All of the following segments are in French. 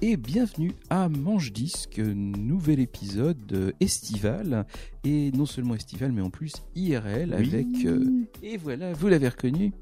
Et bienvenue à Manche Disque, nouvel épisode euh, estival et non seulement estival mais en plus IRL Oui. avec euh, et voilà vous l'avez reconnu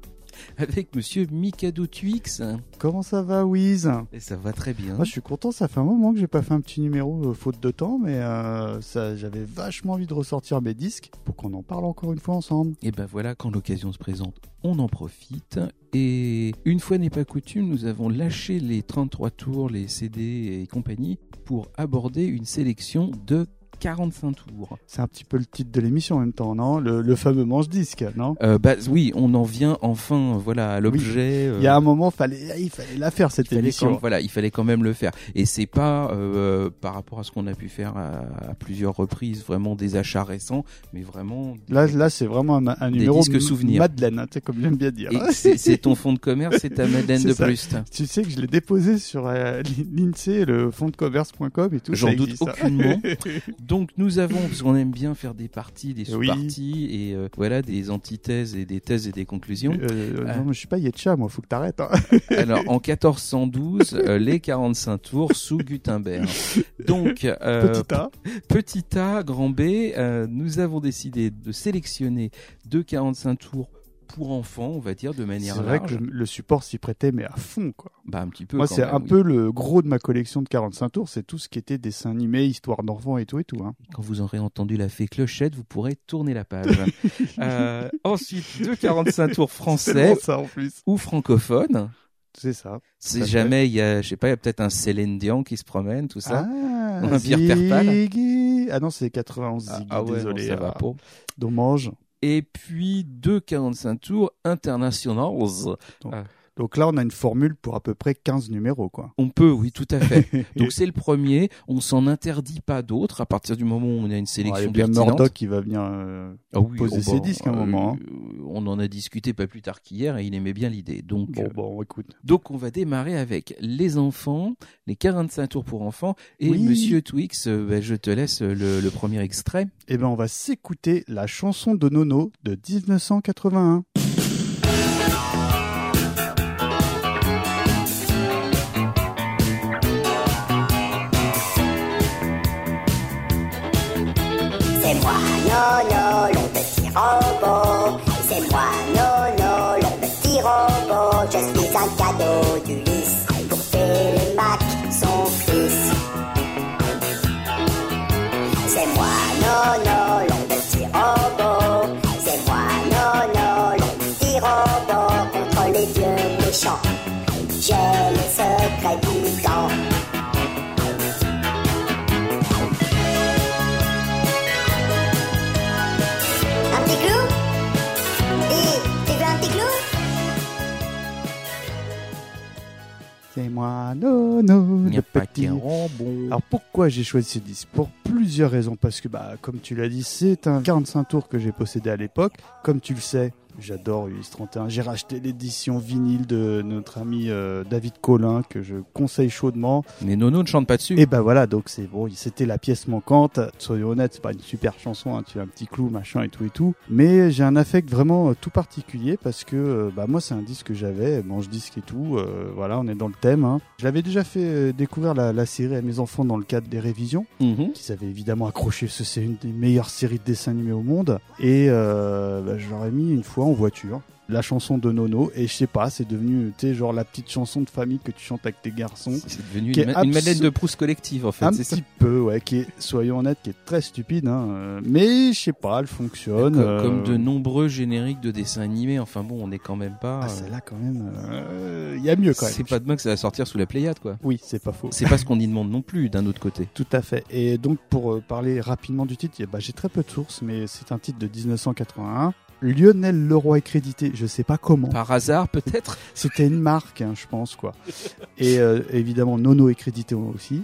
avec Monsieur Mikado Twix Comment ça va, Wiz et ça va très bien. Moi, je suis content. Ça fait un moment que j'ai pas fait un petit numéro euh, faute de temps, mais euh, ça, j'avais vachement envie de ressortir mes disques pour qu'on en parle encore une fois ensemble. Et ben voilà quand l'occasion se présente on en profite et une fois n'est pas coutume nous avons lâché les 33 tours les CD et compagnie pour aborder une sélection de 45 tours. C'est un petit peu le titre de l'émission en même temps, non? Le, le fameux manche disque, non? Euh, bah oui, on en vient enfin voilà à l'objet. euh, Il y a un moment, fallait, il fallait la faire cette émission. quand, voilà, il fallait quand même le faire. Et c'est pas euh, par rapport à ce qu'on a pu faire à, à plusieurs reprises, vraiment des achats récents, mais vraiment. Là, là, c'est vraiment un, un Des numéro disques m- souvenirs. Madeleine, hein, tu sais, comme j'aime bien dire. C'est ton fonds de commerce, c'est ta Madeleine de ça. Proust. Tu sais que je l'ai déposé sur euh, l'INSEE, le fonds de commerce.com et tout. J'en doute existe, hein. aucunement. Donc nous avons, parce qu'on aime bien faire des parties, des Oui. sous-parties, et euh, voilà, des antithèses et des thèses et des conclusions. Euh, Ah. Non, mais je suis pas Yetcha, moi, faut que t'arrêtes. Hein. Alors en 1412, euh, les 45 tours sous Gutenberg. Donc euh, Petit A. Petit A, grand B, euh, nous avons décidé de sélectionner deux 45 tours pour enfants, on va dire, de manière C'est vrai large. que le, le support s'y prêtait, mais à fond, quoi. Bah, un petit peu. Moi, quand c'est même, un oui. peu le gros de ma collection de 45 tours, c'est tout ce qui était dessin animé, histoire d'enfants et tout et tout. Hein. Quand vous aurez entendu la fée clochette, vous pourrez tourner la page. Euh, ensuite, deux 45 tours français bon, ça en plus. ou francophones. C'est ça. Si jamais il y a, je sais pas, il y a peut-être un Céline Dion qui se promène, tout ça. Ah, Un Pierre Perpal. Ziggy. Ah non, c'est 91 Ah, Ziggy, ah ouais, désolé. ça va ah. pas. Dommage. Et puis deux 45 tours internationals. Donc là, on a une formule pour à peu près 15 numéros, quoi. On peut, oui, tout à fait. Donc c'est le premier. On s'en interdit pas d'autres à partir du moment où on a une Ouais, Il y sélection a. Murdoch qui va venir. euh, Ah oui, poser ses disques à un moment, hein. euh, On en a discuté pas plus tard qu'hier et il aimait bien l'idée. Donc, Bon, euh, bon, écoute. donc on va démarrer avec les enfants, les 45 tours pour enfants. Et Oui. Monsieur Twix, bah, je te laisse le, le premier extrait. Eh ben, on va s'écouter la chanson de Nono de 1981. Moi, a pas petit. Alors pourquoi j'ai choisi ce disque? Pour plusieurs raisons. Parce que, bah, comme tu l'as dit, c'est un 45 tours que j'ai possédé à l'époque. Comme tu le sais, j'adore US 31. J'ai racheté l'édition vinyle de notre ami euh, David Collin que je conseille chaudement. Mais Nono ne chante pas dessus. Et bah voilà, donc c'est bon, c'était la pièce manquante. Soyons honnêtes, c'est pas une super chanson, hein, tu as un petit clou, machin et tout et tout. Mais j'ai un affect vraiment euh, tout particulier parce que euh, bah moi c'est un disque que j'avais, manche disque et tout. voilà, on est dans le thème. Hein. Je l'avais déjà fait découvrir la, la série à mes enfants dans le cadre des révisions, Mhm. qui avaient évidemment accroché parce que c'est une des meilleures séries de dessins animés au monde. Et bah, je leur ai mis une fois en voiture. La chanson de Nono, et je sais pas, c'est devenu, tu sais, genre la petite chanson de famille que tu chantes avec tes garçons. C'est devenu une, ma- une Madeleine de Proust collective en fait. Un petit ça. peu, ouais, qui est, soyons honnêtes, qui est très stupide, hein, euh, mais je sais pas, elle fonctionne. Comme, euh, comme de nombreux génériques de dessins animés. Enfin bon, on est quand même pas. Ah, euh, celle-là, quand même, euh, il y a mieux quand même. c'est pas demain que ça va sortir sous la Pléiade quoi. Oui, c'est pas faux. C'est pas ce qu'on y demande non plus d'un autre côté. Tout à fait. Et donc, pour euh, parler rapidement du titre, bah, j'ai très peu de sources, mais c'est un titre de 1981. Lionel Leroy est crédité, je sais pas comment. Par hasard peut-être? C'était une marque, hein, je pense, quoi. Et euh, évidemment, Nono est crédité aussi.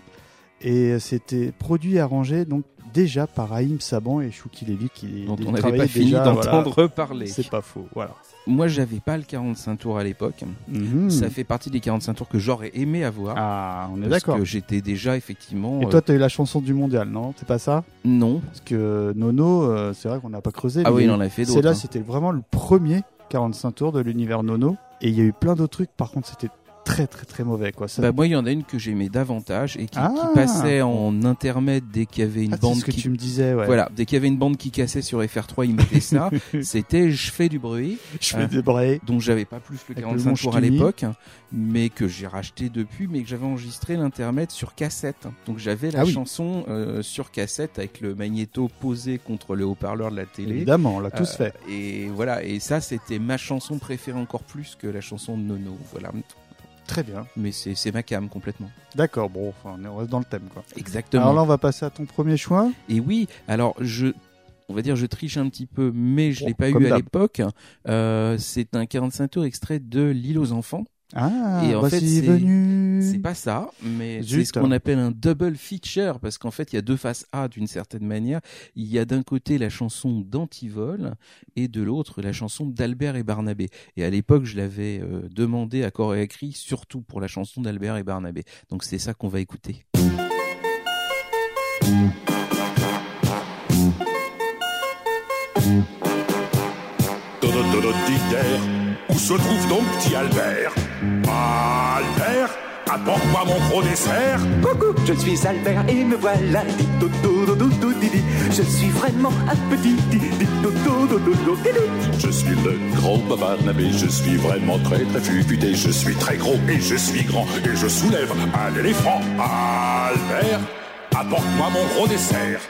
Et c'était produit et arrangé donc déjà par Haïm Saban et Chouki Levy qui dont on n'avait pas fini déjà, voilà. d'entendre parler. C'est pas faux, voilà. Moi, j'avais pas le 45 tours à l'époque. Mhm. Ça fait partie des 45 tours que j'aurais aimé avoir. Ah, on est parce d'accord. que j'étais déjà effectivement. Et euh, toi, t'as eu la chanson du mondial, non? C'est pas ça? Non. Parce que Nono, euh, c'est vrai qu'on n'a pas creusé. Ah oui, il en a fait d'autres. C'est là, hein. c'était vraiment le premier 45 tours de l'univers Nono. Et il y a eu plein d'autres trucs. Par contre, c'était très, très, très mauvais, quoi. Ça... Bah, moi, il y en a une que j'aimais davantage et qui, Ah. qui passait en intermède dès qu'il y avait une Ah, c'est bande ce que qui tu me disais, ouais. Voilà, dès qu'il y avait une bande qui cassait sur FR3, ils mettaient ça. C'était Je fais du bruit, Je Ah. fais des brais. dont j'avais pas plus le Avec le 45 manche tours à l'époque, mais que j'ai racheté depuis, mais que j'avais enregistré l'intermède sur cassette. Donc j'avais la Ah oui. chanson euh, sur cassette avec le magnéto posé contre le haut-parleur de la télé. Évidemment, on l'a tous Euh, fait. Et voilà, et ça c'était ma chanson préférée encore plus que la chanson de Nono. Voilà, Très bien. mais c'est ma cam complètement. D'accord, bon, enfin, on reste dans le thème, quoi. Exactement. Alors là, on va passer à ton premier choix. Et oui, alors je, on va dire, je triche un petit peu, mais je Bon, l'ai pas eu à l'époque. Euh, c'est un 45 tours extrait de L'île aux enfants. Ah, Et en voici fait, c'est- venu. C'est pas ça, mais c'est ce qu'on appelle un double feature parce qu'en fait, il y a deux faces A d'une certaine manière. Il y a d'un côté la chanson d'Antivol et de l'autre la chanson d'Albert et Barnabé. Et à l'époque, je l'avais euh, demandé à corps et à cri, surtout pour la chanson d'Albert et Barnabé. Donc c'est ça qu'on va écouter. Où se trouve donc petit Albert? Albert, apporte-moi mon gros dessert. Coucou, je suis Albert et me voilà. Di do do do do do di di. Je suis vraiment un petit di di do do do do do di di. Je suis le gros Barnabé, je suis vraiment très très futé, je suis très gros et je suis grand et je soulève un éléphant. Albert, apporte-moi mon gros dessert.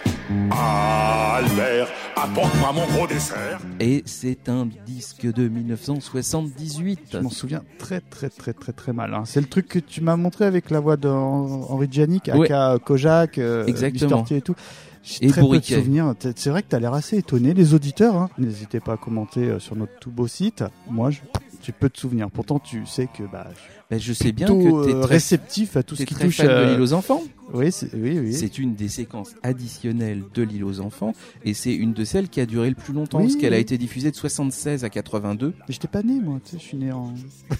Albert, apporte-moi mon gros dessert. Et c'est un disque de 1978. Je m'en souviens très très très très très mal. hein. C'est le truc que tu m'as montré avec la voix d'Henri Giannic, Ouais. aka Kojak, euh, Exactement. Mister T et tout. J'ai Et très peu de Bourriquet. souvenirs. C'est vrai que tu as l'air assez étonné. Les auditeurs, hein, n'hésitez pas à commenter euh, sur notre tout beau site. Moi, je- j'ai peu de souvenirs. Pourtant, tu sais que bah, je Ben, sais bien que tu es euh, très, réceptif à tout ce t'es qui très touche fan de l'île aux enfants. Oui, c'est- oui, oui. C'est une des séquences additionnelles de l'île aux enfants et c'est une de celles qui a duré le plus longtemps Oui, parce qu'elle a été diffusée de 76 à 82. Mais j'étais pas né, moi. Tu sais, je suis né en.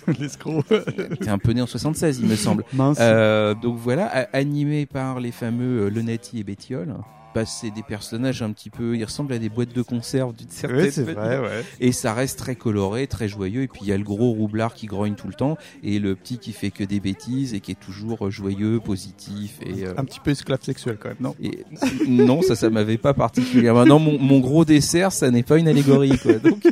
L'escroc. T'es un peu né en 76, il me semble. Mince. Euh, donc voilà, animé par les fameux euh, Lenati et Bettiol. C'est des personnages un petit peu, ils ressemblent à des boîtes de conserve d'une certaine oui, vrai, ouais. Et ça reste très coloré, très joyeux. Et puis il y a le gros roublard qui grogne tout le temps et le petit qui fait que des bêtises et qui est toujours euh, joyeux, positif et. euh, Un petit peu esclave sexuel quand même, non? Et non, ça, ça m'avait pas particulièrement. Non, mon, mon gros dessert, ça n'est pas une allégorie, quoi. Donc,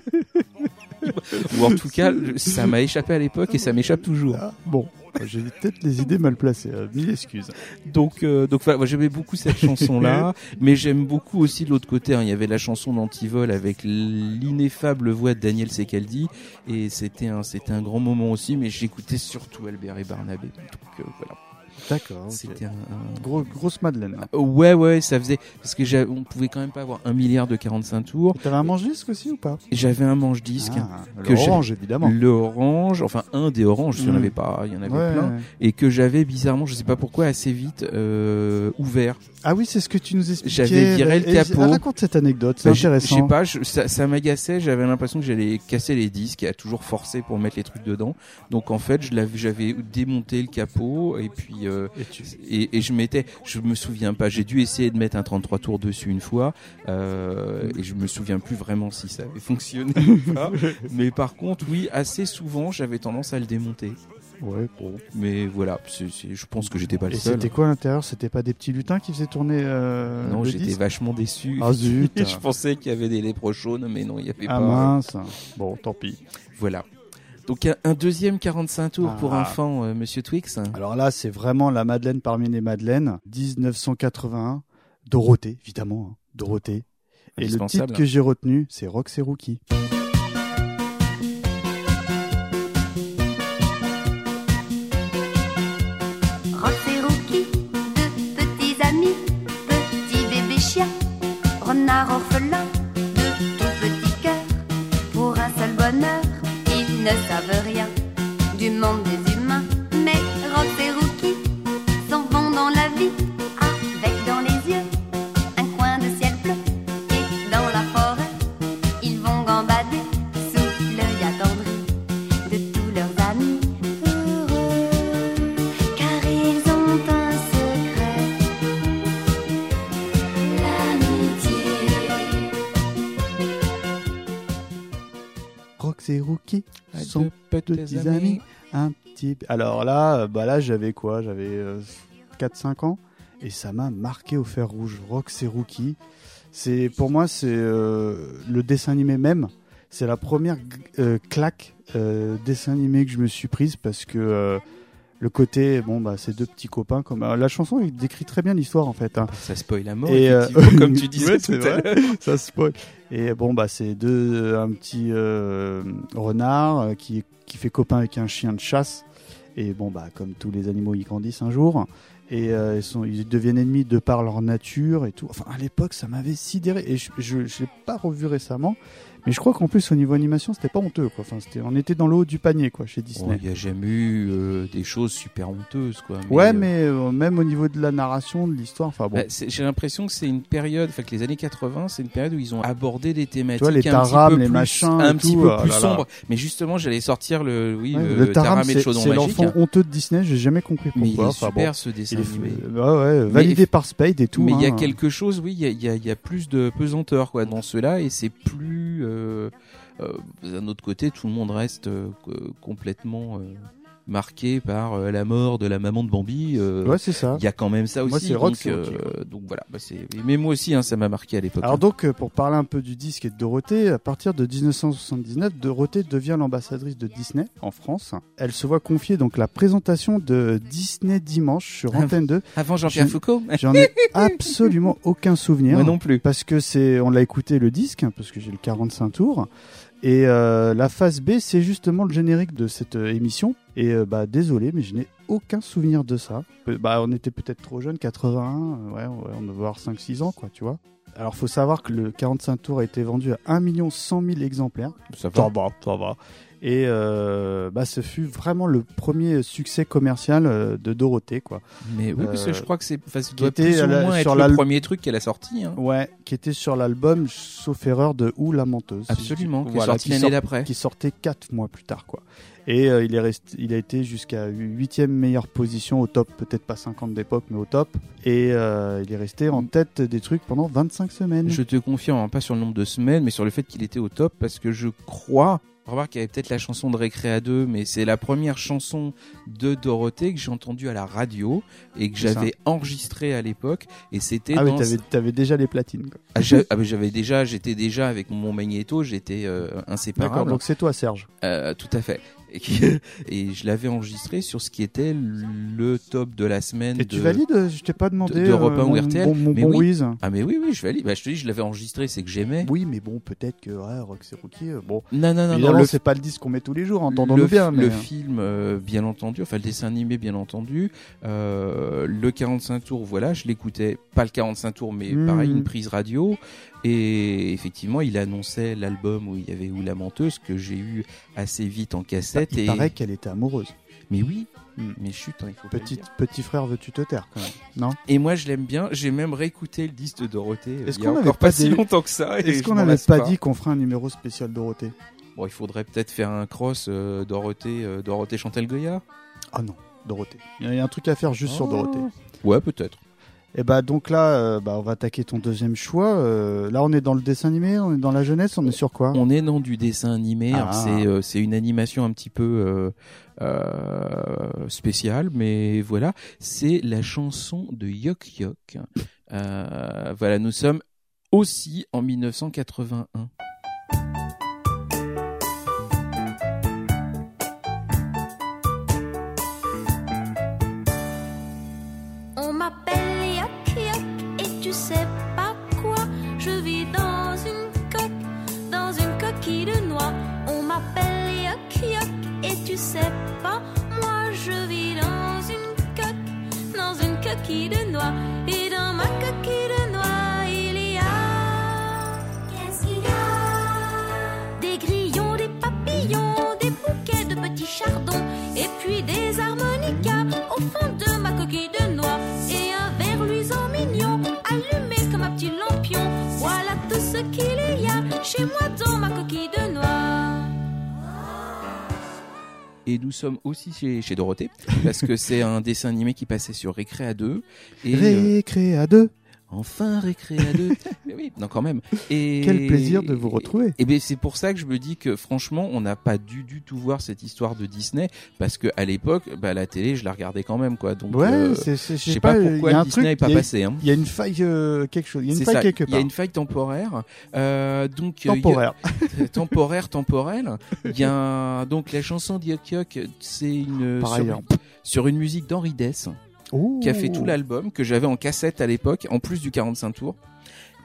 ou en tout cas, ça m'a échappé à l'époque et ça m'échappe toujours. Ah, Bon, j'ai peut-être les idées mal placées. euh, mille excuses. Donc, euh, donc voilà, moi, j'aimais beaucoup cette chanson-là, mais j'aime beaucoup aussi de l'autre côté. hein. Il y avait la chanson d'Antivol avec l'ineffable voix de Daniel Secaldi, et c'était un, c'était un grand moment aussi. Mais j'écoutais surtout Albert et Barnabé. Donc euh, voilà, D'accord. c'était un, un- Gros, grosse Madeleine. hein. Ouais, ouais, ça faisait parce que on pouvait quand même pas avoir un milliard de 45 tours. T'avais un manche-disque aussi ou pas? J'avais un manche-disque. Ah, que j'ai- Orange, évidemment. Le orange, enfin un des oranges, il y en Mm. avait pas, il y en avait Ouais. plein, et que j'avais bizarrement, je sais pas pourquoi, assez vite euh, ouvert. Ah oui, c'est ce que tu nous expliquais. J'avais viré le capot. ah, raconte cette anecdote, c'est Bah, intéressant. Je sais pas, je- ça, ça m'agaçait, j'avais l'impression que j'allais casser les disques et à toujours forcer pour mettre les trucs dedans. Donc en fait, j'avais démonté le capot et puis euh, Et je mettais, je me souviens pas, j'ai dû essayer de mettre un 33 tours dessus une fois euh, et je me souviens plus vraiment si ça avait fonctionné ou pas. Mais par contre, oui, assez souvent, j'avais tendance à le démonter. Ouais, bon. Mais voilà, je pense que j'étais pas le Et seul. c'était quoi à l'intérieur? C'était pas des petits lutins qui faisaient tourner euh, Non, j'étais vachement déçu. Ah zut je pensais qu'il y avait des léprochaunes, mais non, il y avait Ah pas. mince Bon, tant pis. Voilà. Donc un, deuxième 45 tours pour Ah. enfants, euh, Monsieur Twix. Alors là, c'est vraiment la Madeleine parmi les Madeleines. 1981. Dorothée, évidemment. hein. Dorothée. Et le titre que j'ai retenu, c'est Rox et Rookie. Ne savent rien du monde des Rookie sont petits amis. un petit. Alors là, euh, bah là, j'avais quoi? J'avais euh, 4-5 ans et ça m'a marqué au fer rouge. Rox et Rookie. C'est pour moi, c'est euh, le dessin animé même. C'est la première euh, claque dessin animé que je me suis prise parce que le côté, bon bah, c'est deux petits copains. Comme euh, la chanson, il décrit très bien l'histoire en fait. hein. Ça spoil la mort, Et, euh, comme tu disais ouais, tout vrai. ça spoil. Et bon, bah, c'est deux, un petit euh, renard euh, qui, qui fait copain avec un chien de chasse. Et bon, bah, comme tous les animaux, ils grandissent un jour. Et euh, ils, sont, ils deviennent ennemis de par leur nature et tout. Enfin, à l'époque, ça m'avait sidéré. Et je je l'ai pas revu récemment. Mais je crois qu'en plus, au niveau animation, c'était pas honteux. Quoi. Enfin, c'était, on était dans le haut du panier quoi, chez Disney. Il n'y a jamais eu euh, des choses super honteuses, quoi. ouais, euh, mais euh, même au niveau de la narration, de l'histoire, enfin bon. bah, j'ai l'impression que c'est une période, enfin que les années 80, c'est une période où ils ont abordé des thématiques Tu vois, les un petit Taram, peu les plus, machins un et petit tout, peu oh plus sombres. Mais justement, j'allais sortir le, oui, Ouais, le, le Taram, et le chaudron c'est l'enfant honteux de Disney. J'ai jamais compris pourquoi. Mais il est bon. super ce dessin animé. ouais, ouais, validé par Spade et tout. mais il y a hein. quelque chose, oui, il y y a- y plus de pesanteur quoi dans ceux-là et c'est plus. Euh, euh, d'un autre côté, tout le monde reste euh, co- complètement marqué par euh, la mort de la maman de Bambi. euh, Ouais, c'est ça. Il y a quand même ça Moi, aussi. c'est rock, donc, euh, donc voilà, bah, c'est. Mais moi aussi, hein, ça m'a marqué à l'époque. Alors donc, euh, pour parler un peu du disque et de Dorothée, à partir de 1979, Dorothée devient l'ambassadrice de Disney en France. Elle se voit confier donc la présentation de Disney Dimanche sur Antenne 2. Avant Jean-Pierre je- Foucault? J'en ai absolument aucun souvenir. Moi non plus. Parce que c'est, on l'a écouté le disque, hein, parce que j'ai le 45 tours. Et euh, la phase B, c'est justement le générique de cette émission. Et euh, bah désolé, mais je n'ai aucun souvenir de ça. Pe- Bah on était peut-être trop jeunes, 81, euh, ouais, ouais, on devait avoir 5-6 ans, quoi, tu vois. Alors faut savoir que le 45 tours a été vendu à 1 100 000 exemplaires. Ça Ça va, ça va. Et euh, bah ce fut vraiment le premier succès commercial de Dorothée, quoi. Mais oui, parce que je crois que c'est, enfin, ça doit plus ou la- moins sur être le premier truc qu'elle a sorti. Hein. Ouais, qui était sur l'album, sauf erreur, de Ou la menteuse. si je dis- Absolument, qui est Voilà, qui l'année d'après. qui sortait quatre mois plus tard, quoi. Et euh, il est resté, il a été jusqu'à huitième meilleure position au top, peut-être pas 50 d'époque, mais au top. Et euh, il est resté en tête des trucs pendant 25 semaines. Je te confirme, hein, pas sur le nombre de semaines, mais sur le fait qu'il était au top, parce que je crois. Remarque qu'il y avait peut-être la chanson de Récréa 2, mais c'est la première chanson de Dorothée que j'ai entendue à la radio et que j'avais enregistrée à l'époque. Et c'était Ah oui, dans. t'avais, t'avais déjà les platines. Quoi. Ah, j'a- ah, mais j'avais déjà, j'étais déjà avec mon magnéto, j'étais euh, D'accord, inséparable. donc c'est toi, Serge. Euh, tout à fait. Et, qui- et je l'avais enregistré sur ce qui était le top de la semaine. Et de... tu valides? Je t'ai pas demandé. de- d'Europe un ou mon, RTL, Bon, mon mais bon oui. Ah mais oui, oui, je valide. Bah, je te dis, je l'avais enregistré, c'est que j'aimais. Oui, mais bon, peut-être que ouais, Rox et Rookie, euh, bon. Non, non, non, non. Le, c'est pas le disque qu'on met tous les jours, le, entendons-nous bien. Mais... le film, euh, bien entendu, enfin le dessin animé, bien entendu. Euh, le 45 tours, voilà, je l'écoutais. Pas le 45 tours, mais Hmm. pareil, une prise radio. Et effectivement, il annonçait l'album où il y avait Où la menteuse, que j'ai eu assez vite en Bah, cassette. il et... paraît qu'elle était amoureuse. Mais oui, Hmm. mais chut, hein, il faut Petit, petit frère, veux-tu te taire quand même Non? Et moi, je l'aime bien. J'ai même réécouté le disque de Dorothée. euh, Est-ce qu'on encore avait pas si des- longtemps que ça. Est-ce qu'on n'avait pas, dit qu'on ferait un numéro spécial Dorothée? Bon, il faudrait peut-être faire un cross euh, Dorothée, euh, Dorothée Chantal Goya? Ah non, Dorothée. Il y a un truc à faire juste sur Oh. Dorothée. Ouais, peut-être. Et bah donc là, euh, bah, on va attaquer ton deuxième choix. Euh, là, on est dans le dessin animé, on est dans la jeunesse, on est sur quoi On est dans du dessin animé. Ah. C'est euh, c'est une animation un petit peu euh, spéciale, mais voilà. C'est la chanson de Yok Yok. Voilà, nous sommes aussi en 1981. Sais pas. Moi je vis dans une coque, dans une coquille de noix. Et dans ma coquille de noix il y a. Qu'est-ce qu'il y a? Des grillons, des papillons, des bouquets de petits chardons. Et puis des harmonicas au fond de ma coquille de noix. Et un verre luisant mignon, allumé comme un petit lampion. Voilà tout ce qu'il y a chez moi dans ma coquille de noix. Et nous sommes aussi chez, Dorothée, parce que c'est un dessin animé qui passait sur Récréa 2. Et, euh, Récré à deux. Enfin récré à deux. Mais oui, non quand même. Et Quel plaisir de vous retrouver. Et ben c'est pour ça que je me dis que franchement, on n'a pas dû du tout voir cette histoire de Disney parce que à l'époque, bah la télé, je la regardais quand même quoi. Donc Ouais, euh, c'est, c'est, je sais pas, y pourquoi a un Disney n'est pas y a- passé. Hein. Il y a une faille, euh, quelque chose. Il y a une faille ça, quelque Il y a part. une faille temporaire. Euh, donc euh, a- Temporaire. temporaire, temporelle. Il y a un- donc la chanson d'Yok Yok, c'est une Par sur, ailleurs. sur une musique d'Henri Dess qui a fait tout l'album que j'avais en cassette à l'époque, en plus du 45 tours.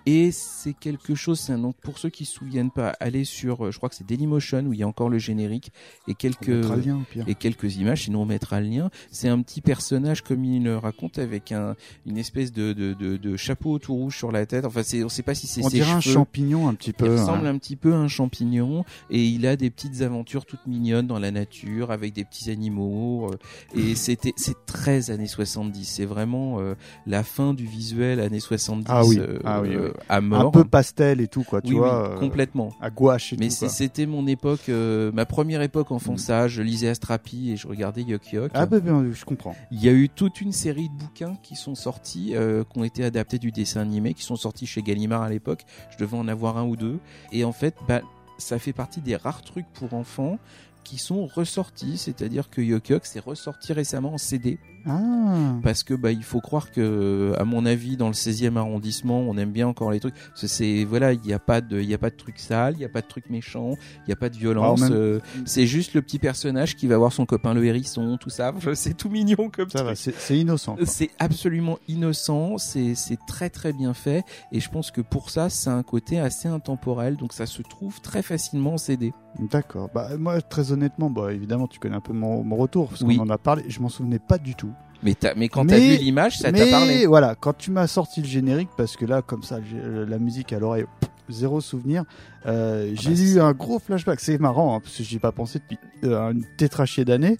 Et c'est quelque chose, c'est un donc pour ceux qui se souviennent pas, allez sur, euh, je crois que c'est Dailymotion où il y a encore le générique et quelques lien, et quelques images, sinon on mettra le lien. C'est un petit personnage comme il le raconte avec un une espèce de de, de, de chapeau tout rouge sur la tête. Enfin, c'est on sait pas si c'est On ses dirait un champignon un petit Il peu. ressemble hein. un petit peu à un champignon et il a des petites aventures toutes mignonnes dans la nature avec des petits animaux euh, et c'était c'est très années 70 c'est vraiment euh, la fin du visuel années 70 Ah oui, euh, ah oui, oui. À Un peu pastel et tout, quoi, tu oui, vois. oui, euh, complètement À gouache et mais tout. c'était mon époque euh, ma première époque enfant sage je lisais Astrapi et je regardais Yok Yok Ah, bah, je comprends. il y a eu toute une série de bouquins qui sont sortis, euh, qui ont été adaptés du dessin animé, qui sont sortis chez Gallimard à l'époque. Je devais en avoir un ou deux. Et en fait, bah, ça fait partie des rares trucs pour enfants qui sont ressortis. C'est-à-dire que Yok Yok s'est ressorti récemment en CD. Ah. Parce que bah il faut croire que à mon avis dans le 16e arrondissement on aime bien encore les trucs c'est voilà il y a pas de il y a pas de trucs sales il y a pas de trucs méchants il y a pas de violence même- euh, c'est juste le petit personnage qui va voir son copain le hérisson tout ça c'est tout mignon comme Ça truc. va, c'est innocent. C'est absolument innocent, c'est c'est très très bien fait et je pense que pour ça, c'est un côté assez intemporel, donc ça se trouve très facilement en CD. D'accord. Bah, moi, très honnêtement, bah, évidemment, tu connais un peu mon, mon retour, parce Oui. qu'on en a parlé, je m'en souvenais pas du tout. Mais, t'as- mais quand t'as vu l'image, ça t'a parlé. voilà, quand tu m'as sorti le générique, parce que là, comme ça, la musique à l'oreille, zéro souvenir, euh, j'ai bah, eu un gros flashback. C'est marrant, hein, parce que j'y ai pas pensé depuis euh, une tétrachée d'années.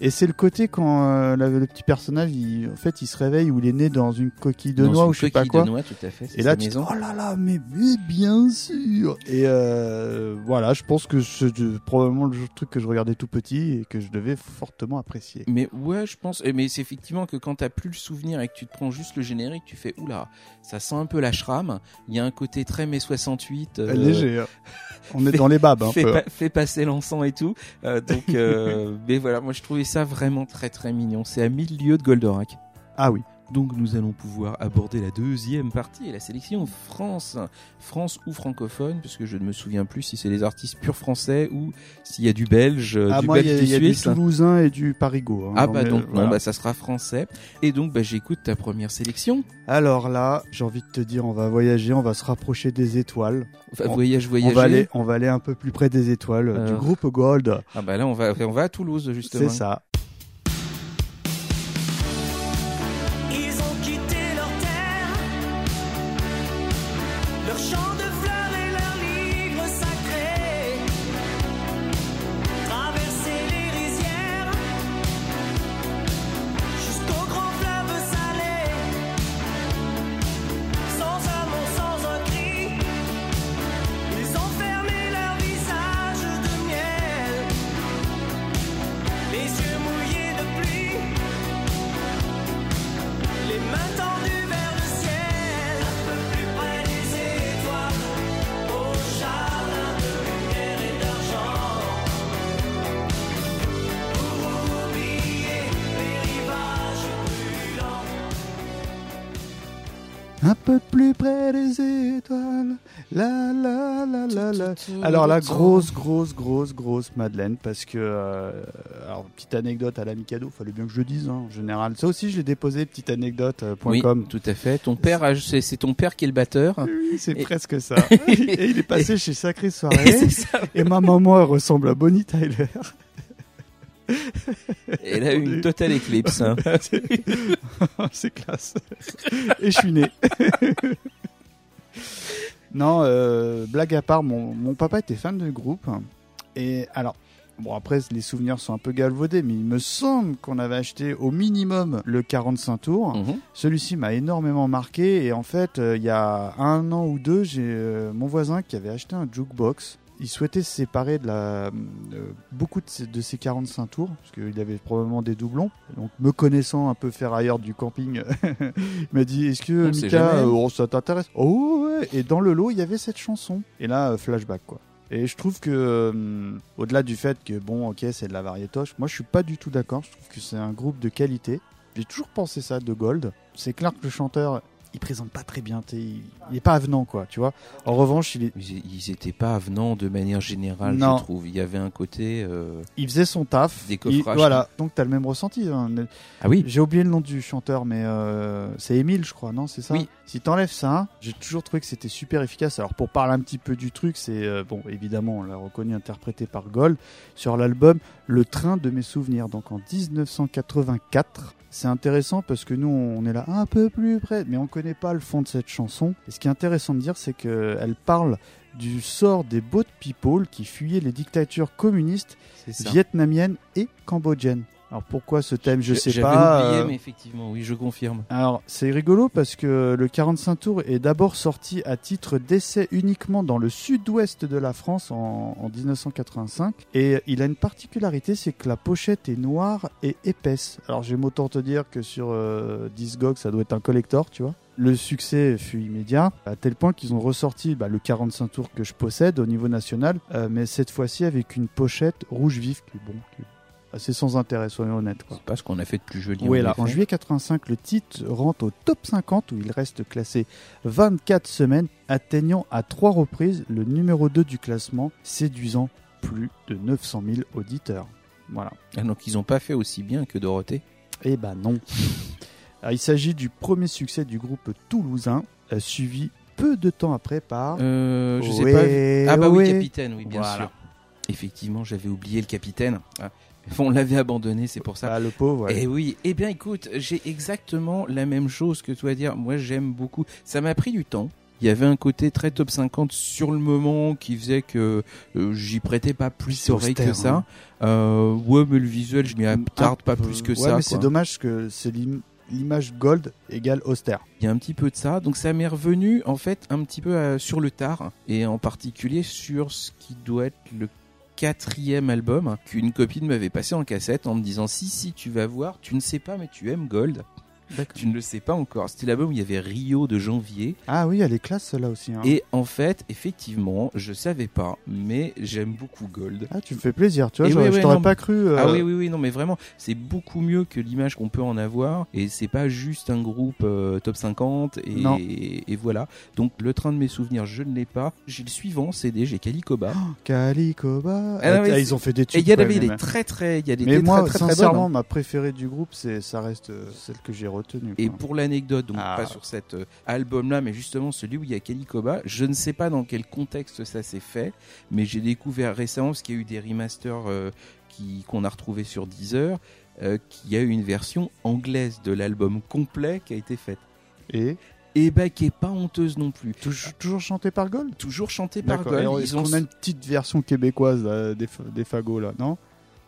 Et c'est le côté quand euh, la- le petit personnage, il, en fait, il se réveille ou il est né dans une coquille de Dans noix ou je sais pas quoi. de noix, tout à fait. Et là, tu dis, oh là là, mais, mais bien sûr. Et euh, voilà, je pense que c'est probablement le truc que je regardais tout petit et que je devais fortement apprécier. Mais ouais, je pense. Mais c'est effectivement que quand t'as plus le souvenir et que tu te prends juste le générique, tu fais oula, ça sent un peu la shram. Il y a un côté très mai 68. euh, Léger. Hein. On est dans les babes un fait, peu. pa- fait passer l'encens et tout. Euh, donc, euh, mais voilà, moi je trouvais ça vraiment très très mignon. C'est à mille lieues de Goldorak. Ah oui. Donc nous allons pouvoir aborder la deuxième partie la sélection France. France ou francophone, puisque je ne me souviens plus si c'est les artistes purs français ou s'il y a du belge, euh, Ah, du moi, y a, y du toulousain et du parigot. hein, Ah bah donc voilà. non, bah ça sera français. Et donc bah j'écoute ta première sélection. Alors là, j'ai envie de te dire, on va voyager, on va se rapprocher des étoiles. Enfin, On- voyage, On voyager. va, aller, on va aller un peu plus près des étoiles, du Alors. groupe Gold. Ah bah là on va on va à Toulouse justement. C'est ça. Un peu plus près des étoiles. La la la la la. Alors là, grosse, grosse, grosse, grosse Madeleine, parce que, euh, alors petite anecdote à la Mikado, fallait bien que je le dise, hein, en général. Ça aussi, je l'ai déposé, petite anecdote euh, point Oui, tout à fait. Ton père, c'est ton père qui est le batteur. Oui, c'est Et- presque ça. et il est passé chez Sacré Soirée. Et ça. et ma maman, elle ressemble à Bonnie Tyler. Elle a eu une totale éclipse. hein. c'est classe. Et je suis né. non, euh, blague à part, mon, mon papa était fan de groupe. Et alors, bon, après, les souvenirs sont un peu galvaudés, mais il me semble qu'on avait acheté au minimum le 45 tours. Mhm. Celui-ci m'a énormément marqué. Et en fait, euh, il y a un an ou deux, j'ai euh, mon voisin qui avait acheté un jukebox. Il souhaitait se séparer de la, euh, beaucoup de ses, de ses 45 tours, parce qu'il avait probablement des doublons. Donc, me connaissant un peu ferrailleur du camping, il m'a dit Est-ce que On Mika, euh, oh, ça t'intéresse? Oh ouais Et dans le lot, il y avait cette chanson. Et là, euh, flashback quoi. Et je trouve que, euh, au-delà du fait que, bon, ok, c'est de la variétoche, moi je suis pas du tout d'accord. Je trouve que c'est un groupe de qualité. J'ai toujours pensé ça de Gold. C'est clair que le chanteur, il présente pas très bien. Il, il est pas avenant, quoi, tu vois. En revanche, il, est, Ils, ils étaient pas avenants de manière générale, Non. je trouve. Il y avait un côté. euh, il faisait son taf. Des Il- voilà, donc t'as le même ressenti. hein. Ah oui. J'ai oublié le nom du chanteur, mais euh, c'est Émile, je crois, non C'est ça Oui. Si t'enlèves ça, j'ai toujours trouvé que c'était super efficace. Alors pour parler un petit peu du truc, c'est euh, bon, évidemment, on l'a reconnu interprété par Gold sur l'album Le Train de mes souvenirs, donc en 1984. C'est intéressant parce que nous, on est là un peu plus près, mais on connaît pas le fond de cette chanson. Et ce qui est intéressant de dire, c'est qu'elle parle du sort des boat people qui fuyaient les dictatures communistes vietnamiennes et cambodgiennes. Alors pourquoi ce thème, je sais J'avais pas. oublié, euh, mais effectivement, oui, je confirme. alors, c'est rigolo parce que le 45 tours est d'abord sorti à titre d'essai uniquement dans le sud-ouest de la France en, en 1985. Et il a une particularité, c'est que la pochette est noire et épaisse. Alors, j'aime autant te dire que sur euh, Discog, ça doit être un collector, tu vois. Le succès fut immédiat, à tel point qu'ils ont ressorti bah, le 45 tours que je possède au niveau national, euh, mais cette fois-ci avec une pochette rouge vif, qui est bon, qui est assez sans intérêt, soyons honnêtes. C'est pas ce qu'on a fait de plus joli. Oui, en là, en juillet 85, le titre rentre au top 50 où il reste classé 24 semaines, atteignant à trois reprises le numéro 2 du classement, séduisant plus de 900 000 auditeurs. Voilà. Ah, donc ils ont pas fait aussi bien que Dorothée? Eh ben non. Alors, il s'agit du premier succès du groupe toulousain, euh, suivi peu de temps après par... Euh, je sais Ouais, pas. Ah bah oui, capitaine, oui, bien Voilà. sûr. Effectivement, j'avais oublié le capitaine. Ah. On l'avait abandonné, c'est pour ça. Ah, le pauvre. ouais. Eh oui, eh bien écoute, j'ai exactement la même chose que toi à dire. Moi j'aime beaucoup. Ça m'a pris du temps. Il y avait un côté très top 50 sur le moment qui faisait que euh, j'y prêtais pas plus austère, que ça. hein. Euh, ouais, mais le visuel, je m'y attarde pas plus que ouais, ça. mais c'est dommage que c'est l'image gold égale austère. Il y a un petit peu de ça. Donc ça m'est revenu en fait un petit peu euh, sur le tard et en particulier sur ce qui doit être le quatrième album qu'une copine m'avait passé en cassette en me disant si si tu vas voir tu ne sais pas mais tu aimes Gold tu ne le sais pas encore c'était l'album où il y avait Rio de janvier Ah oui, elle est classe celle-là aussi. hein. et en fait effectivement je savais pas mais j'aime beaucoup Gold Ah, tu me fais plaisir, tu vois, oui, je t'aurais non, pas cru. euh, Ah oui, oui, oui, non, mais vraiment, c'est beaucoup mieux que l'image qu'on peut en avoir. Et c'est pas juste un groupe euh, top 50. Et, Non. et voilà. Donc, le train de mes souvenirs, je ne l'ai pas. J'ai le suivant CD, j'ai Calicoba. Calicoba. Ah non, Ah, ils ont fait des et tubes. il y même, des hein. très, très. Il y a des Mais très, moi, très, très, très sincèrement, bonnes. ma préférée du groupe, c'est ça reste euh, celle que j'ai Et quoi. pour l'anecdote, donc Ah. pas sur cet euh, album-là, mais justement celui où il y a Calicoba, je ne sais pas dans quel contexte ça s'est fait, mais j'ai découvert récemment, parce qu'il y a eu des remasters euh, qu'on a retrouvés sur Deezer, euh, qu'il y a eu une version anglaise de l'album complet qui a été faite. Et Et bah qui est pas honteuse non plus. toujours, toujours chanté par Gold? Toujours chanté par. Gold. Ils ont- a une petite version québécoise là, des, des fagots là, non?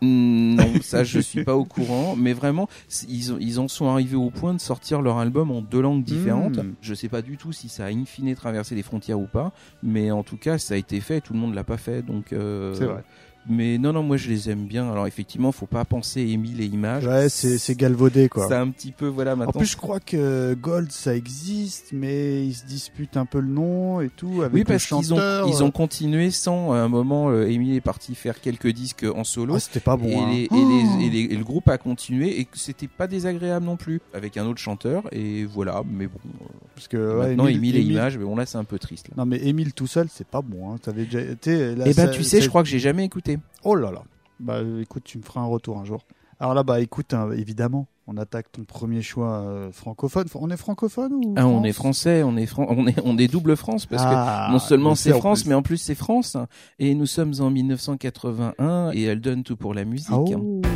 Non, ça je suis pas au courant, mais vraiment ils, ils en sont arrivés au point de sortir leur album en deux langues différentes. Mm. Je sais pas du tout si ça a in fine traversé les frontières ou pas, mais en tout cas ça a été fait, tout le monde l'a pas fait, donc. euh, C'est vrai. Mais non, non, moi je les aime bien. Alors effectivement, faut pas penser Émile et Images. Ouais, c'est galvaudé quoi. C'est un petit peu voilà En maintenant. plus, je crois que Gold ça existe, mais ils se disputent un peu le nom et tout. Avec oui, parce qu'ils ont, chanteur. ils ont continué sans. À un moment, euh, Émile est parti faire quelques disques en solo. Ah, c'était pas bon. et, hein. les- et Oh les- et les- et le groupe a continué et que c'était pas désagréable non plus avec un autre chanteur et voilà mais bon euh, Parce que maintenant Émile- Émile et Images mais bon là c'est un peu triste là. Non mais Émile tout seul, c'est pas bon. Hein. T'avais déjà été. là, et bah ça- tu sais je crois que j'ai jamais écouté Oh là là. Bah écoute, tu me feras un retour un jour. Alors là, bah écoute, hein, évidemment, on attaque ton premier choix euh, francophone. On est francophone ou ah, on est français on est fran- on est on est double France parce Ah, que non seulement c'est France mais en plus c'est France et nous sommes en 1981 et elle donne tout pour la musique Ah, oh. Ils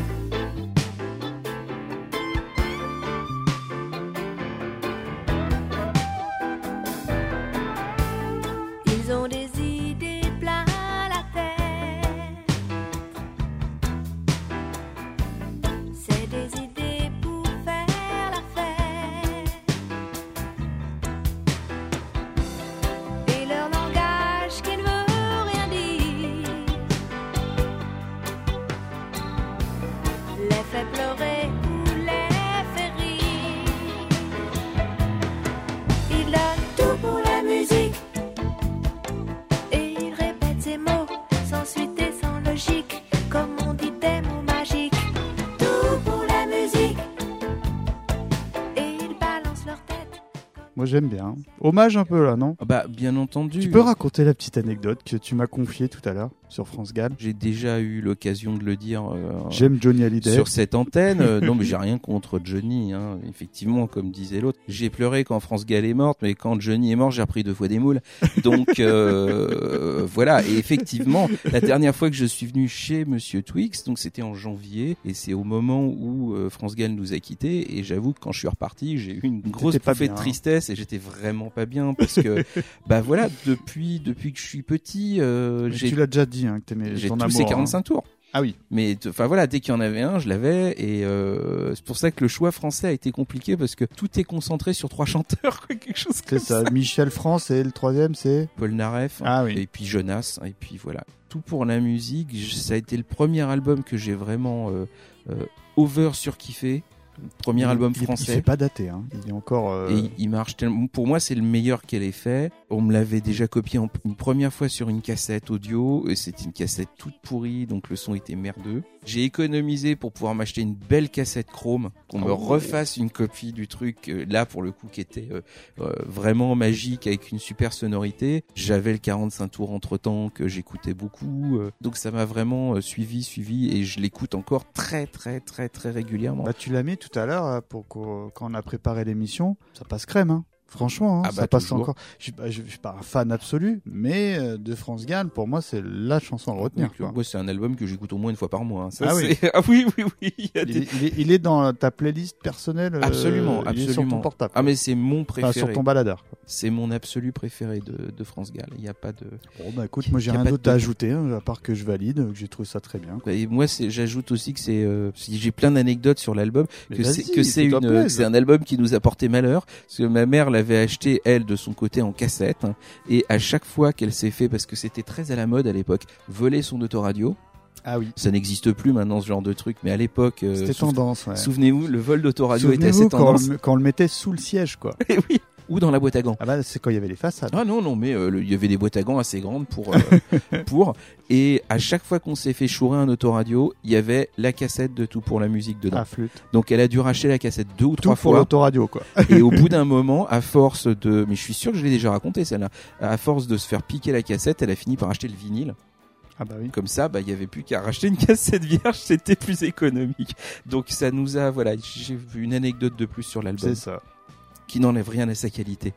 Hommage un peu là, non? Ah Bah, bien entendu. Tu peux raconter la petite anecdote que tu m'as confiée tout à l'heure? Sur France Gall J'ai déjà eu l'occasion de le dire. euh, J'aime Johnny Hallyday. sur cette antenne. Euh, non, mais j'ai rien contre Johnny. Hein. Effectivement, comme disait l'autre, j'ai pleuré quand France Gall est morte, mais quand Johnny est mort, j'ai repris deux fois des moules. Donc euh, voilà. Et effectivement, la dernière fois que je suis venu chez Monsieur Twix, donc c'était en janvier, et c'est au moment où euh, France Gall nous a quittés. Et j'avoue que quand je suis reparti, j'ai eu une grosse bouffée de tristesse et j'étais vraiment pas bien parce que bah voilà, depuis depuis que je suis petit, euh, j'ai tu l'as déjà dit hein, que t'aimais j'ai tous amour. ces hein. 45 tours. Ah oui. Mais enfin voilà, dès qu'il y en avait un, je l'avais et euh, c'est pour ça que le choix français a été compliqué parce que tout est concentré sur trois chanteurs, quoi, quelque chose C'est comme ça. Michel France et le troisième c'est Paul Naref Ah oui. et puis Jonas et puis voilà. Tout pour la musique, ça a été le premier album que j'ai vraiment euh, euh, over surkiffé. Premier Il- album il- Il français. fait pas daté. Hein. Il est encore. euh, Et il- il marche tellement. Pour moi, c'est le meilleur qu'elle ait fait. On me l'avait déjà copié en- une première fois sur une cassette audio. Et c'était une cassette toute pourrie, donc le son était merdeux. J'ai économisé pour pouvoir m'acheter une belle cassette chrome, qu'on me Oh. refasse une copie du truc, euh, là pour le coup qui était euh, euh, vraiment magique avec une super sonorité. J'avais le 45 tours entre temps que j'écoutais beaucoup, euh, donc ça m'a vraiment suivi, suivi et je l'écoute encore très très très très régulièrement. Bah, tu l'as mis tout à l'heure pour quand on a préparé l'émission. Ça passe crème. Hein. Franchement, hein, Ah bah, ça passe toujours. encore. Je suis, pas, je, je suis pas un fan absolu, mais euh, de France Gall, pour moi, c'est la chanson à retenir. Oui, ouais, c'est un album que j'écoute au moins une fois par mois. hein. Ça, Ah oui. ah oui, oui, oui. il des- est, il est- il est dans ta playlist personnelle. euh, Absolument, est sur ton absolument. portable. Ah mais c'est mon Enfin, préféré. sur ton baladeur. C'est mon absolu préféré de, de France Gall. Il n'y a pas de. Bon, bah écoute, moi j'ai rien d'autre de- à ajouter, hein, à part que je valide, que j'ai trouvé ça très bien. Et moi, j'ajoute aussi que c'est. euh, j'ai plein d'anecdotes sur l'album. Que c'est une. un album qui nous a porté malheur. Parce que ma mère l'avait acheté elle de son côté en cassette. hein, et à chaque fois qu'elle s'est fait, parce que c'était très à la mode à l'époque, voler son autoradio. Ah oui. Ça n'existe plus maintenant ce genre de truc. Mais à l'époque. euh, C'était tendance, ouais. Souvenez-vous, le vol d'autoradio était assez quand, tendance. on le- quand on le mettait sous le siège, quoi. Eh oui. Ou dans la boîte à gants. Ah bah c'est quand il y avait les façades. Ah non non mais euh, il y avait des boîtes à gants assez grandes pour euh, pour et à chaque fois qu'on s'est fait chourer un autoradio il y avait la cassette de tout pour la musique dedans Ah, flûte. donc elle a dû racheter la cassette deux ou Tout trois pour fois l'autoradio, quoi. et au bout d'un moment à force de mais je suis sûr que je l'ai déjà raconté celle-là à force de se faire piquer la cassette elle a fini par acheter le vinyle Ah bah oui. comme ça bah il y avait plus qu'à racheter une cassette vierge c'était plus économique donc ça nous a voilà j'ai vu une anecdote de plus sur l'album C'est ça. Qui n'enlève rien à sa qualité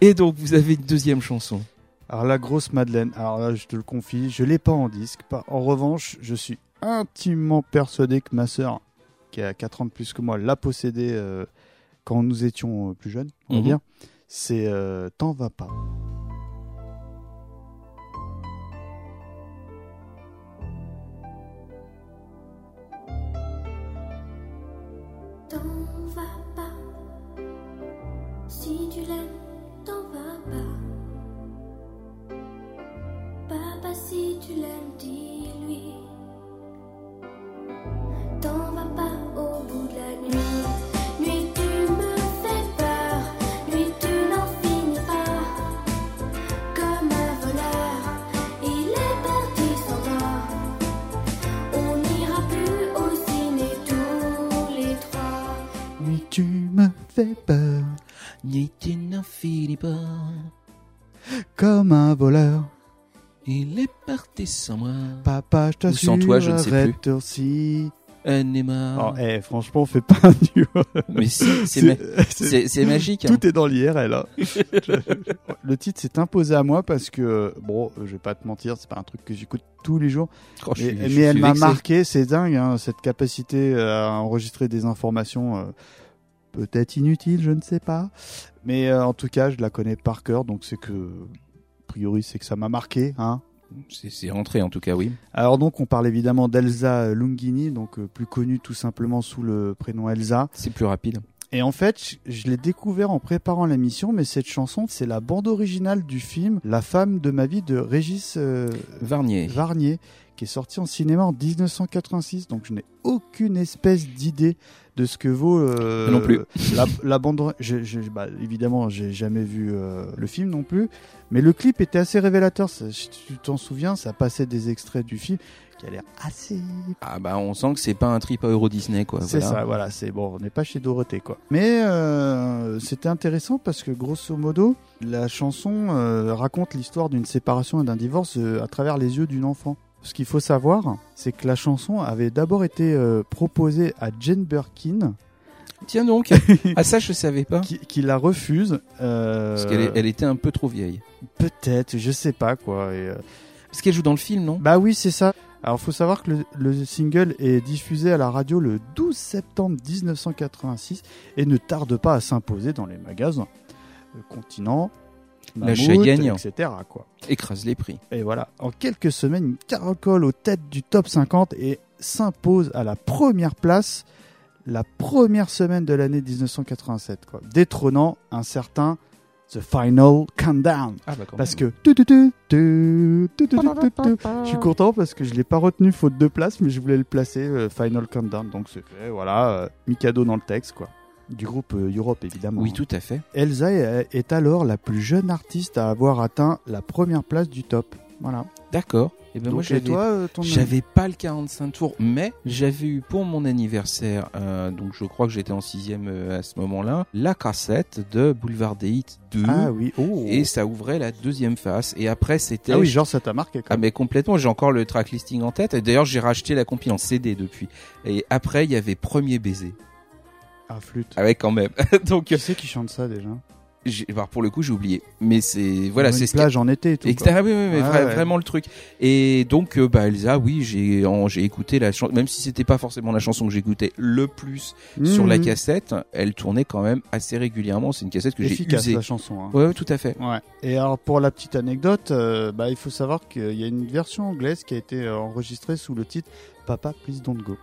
et donc vous avez une deuxième chanson Alors la grosse Madeleine, alors là je te le confie, je l'ai pas en disque. Pas- En revanche, je suis intimement persuadé que ma sœur, qui a 4 ans de plus que moi, l'a possédée euh, quand nous étions euh, plus jeunes, on va Mhm. dire. C'est euh, T'en vas pas. Tu l'aimes, dis-lui. T'en vas pas au bout de la nuit. Nuit, tu me fais peur. Nuit, tu n'en finis pas. Comme un voleur, il est parti sans moi. On n'ira plus au ciné tous les trois. Oui, tu me fais peur, Ni tu n'en finis pas. comme un voleur. Il est parti sans moi. Papa, je Ou t'assure, sans toi, je ne sais plus. aussi. Oh, eh, franchement, fais pas un duo. Mais si, c'est ma- c'est- c'est c'est magique. hein. Tout est dans l'IRL. hein. le titre s'est imposé à moi parce que, bon, je vais pas te mentir, c'est pas un truc que j'écoute tous les jours. Oh, mais suis- mais je elle m'a marqué, c'est dingue, hein, cette capacité à enregistrer des informations euh, peut-être inutiles, je ne sais pas. Mais euh, en tout cas, je la connais par cœur, donc c'est que, priori, c'est que ça m'a marqué. Hein. C'est rentré en tout cas, oui. Alors donc, on parle évidemment d'Elsa Lungini, donc euh, plus connue tout simplement sous le prénom Elsa. C'est plus rapide. Et en fait, je- je l'ai découvert en préparant l'émission, mais cette chanson, c'est la bande originale du film La femme de ma vie de Régis euh, Varnier. Varnier, qui est sorti en cinéma en 1986. Donc je n'ai aucune espèce d'idée de ce que vaut euh, Non plus. la, la bande. j'ai- j'ai- bah, évidemment, j'ai jamais vu euh, le film non plus, mais le clip était assez révélateur. Ça, si tu t'en souviens, ça passait des extraits du film qui a l'air assez. Ah bah on sent que c'est pas un trip à Euro Disney quoi. C'est voilà. ça, voilà. C'est bon, on n'est pas chez Dorothée quoi. Mais euh, c'était intéressant parce que grosso modo, la chanson euh, raconte l'histoire d'une séparation et d'un divorce euh, à travers les yeux d'une enfant. Ce qu'il faut savoir, c'est que la chanson avait d'abord été proposée à Jane Birkin, Tiens donc. ah ça je savais pas. qui, qui la refuse. euh, Parce qu'elle elle était un peu trop vieille. Peut-être, je sais pas quoi. et, euh, Parce qu'elle joue dans le film non? Bah oui, c'est ça. Alors, faut savoir que le, le single est diffusé à la radio le 12 septembre 1986 et ne tarde pas à s'imposer dans les magasins. Le continent, La Mammouth, Cheyenne. etc. Quoi. Écrase les prix. Et voilà, en quelques semaines, il caracole aux têtes du top 50 et s'impose à la première place la première semaine de l'année 1987, quoi, détrônant un certain The Final Countdown. Ah, bah, parce que. Je suis content parce que je ne l'ai pas retenu faute de place, mais je voulais le placer euh, Final Countdown. Donc c'est fait, voilà, euh, Mikado dans le texte, quoi. Du groupe euh, Europe, évidemment. Oui, tout à fait. Elsa est alors la plus jeune artiste à avoir atteint la première place du top. Voilà. D'accord. Et ben donc moi j'avais euh, ton J'avais pas le 45 tours, mais j'avais eu pour mon anniversaire, euh, donc je crois que j'étais en sixième euh, à ce moment-là, la cassette de Boulevard des Hits 2. ah oui, oh. Et ça ouvrait la deuxième face. Et après, c'était. ah oui, genre ça t'a marqué Ah quand même. mais complètement, j'ai encore le track listing en tête. Et D'ailleurs, j'ai racheté la compil en CD depuis. Et après, il y avait Premier baiser. Ah flûte. Ah ouais, quand même. Donc, Qui c'est qui chante ça déjà? Pour le coup, j'ai oublié. Mais c'est voilà, c'est plage en été tout. Etc. quoi. Oui, oui, oui, Ouais, vra- ouais. vraiment le truc. Et donc, euh, bah, Elsa, oui, j'ai j'ai écouté la chanson, même si c'était pas forcément la chanson que j'écoutais le plus sur la Mhm. cassette, elle tournait quand même assez régulièrement. C'est une cassette que j'ai usée. la chanson. hein. Ouais, ouais, tout à fait. Ouais. Et alors pour la petite anecdote, euh, bah, il faut savoir qu'il y a une version anglaise qui a été euh, enregistrée sous le titre Papa Please Don't Go,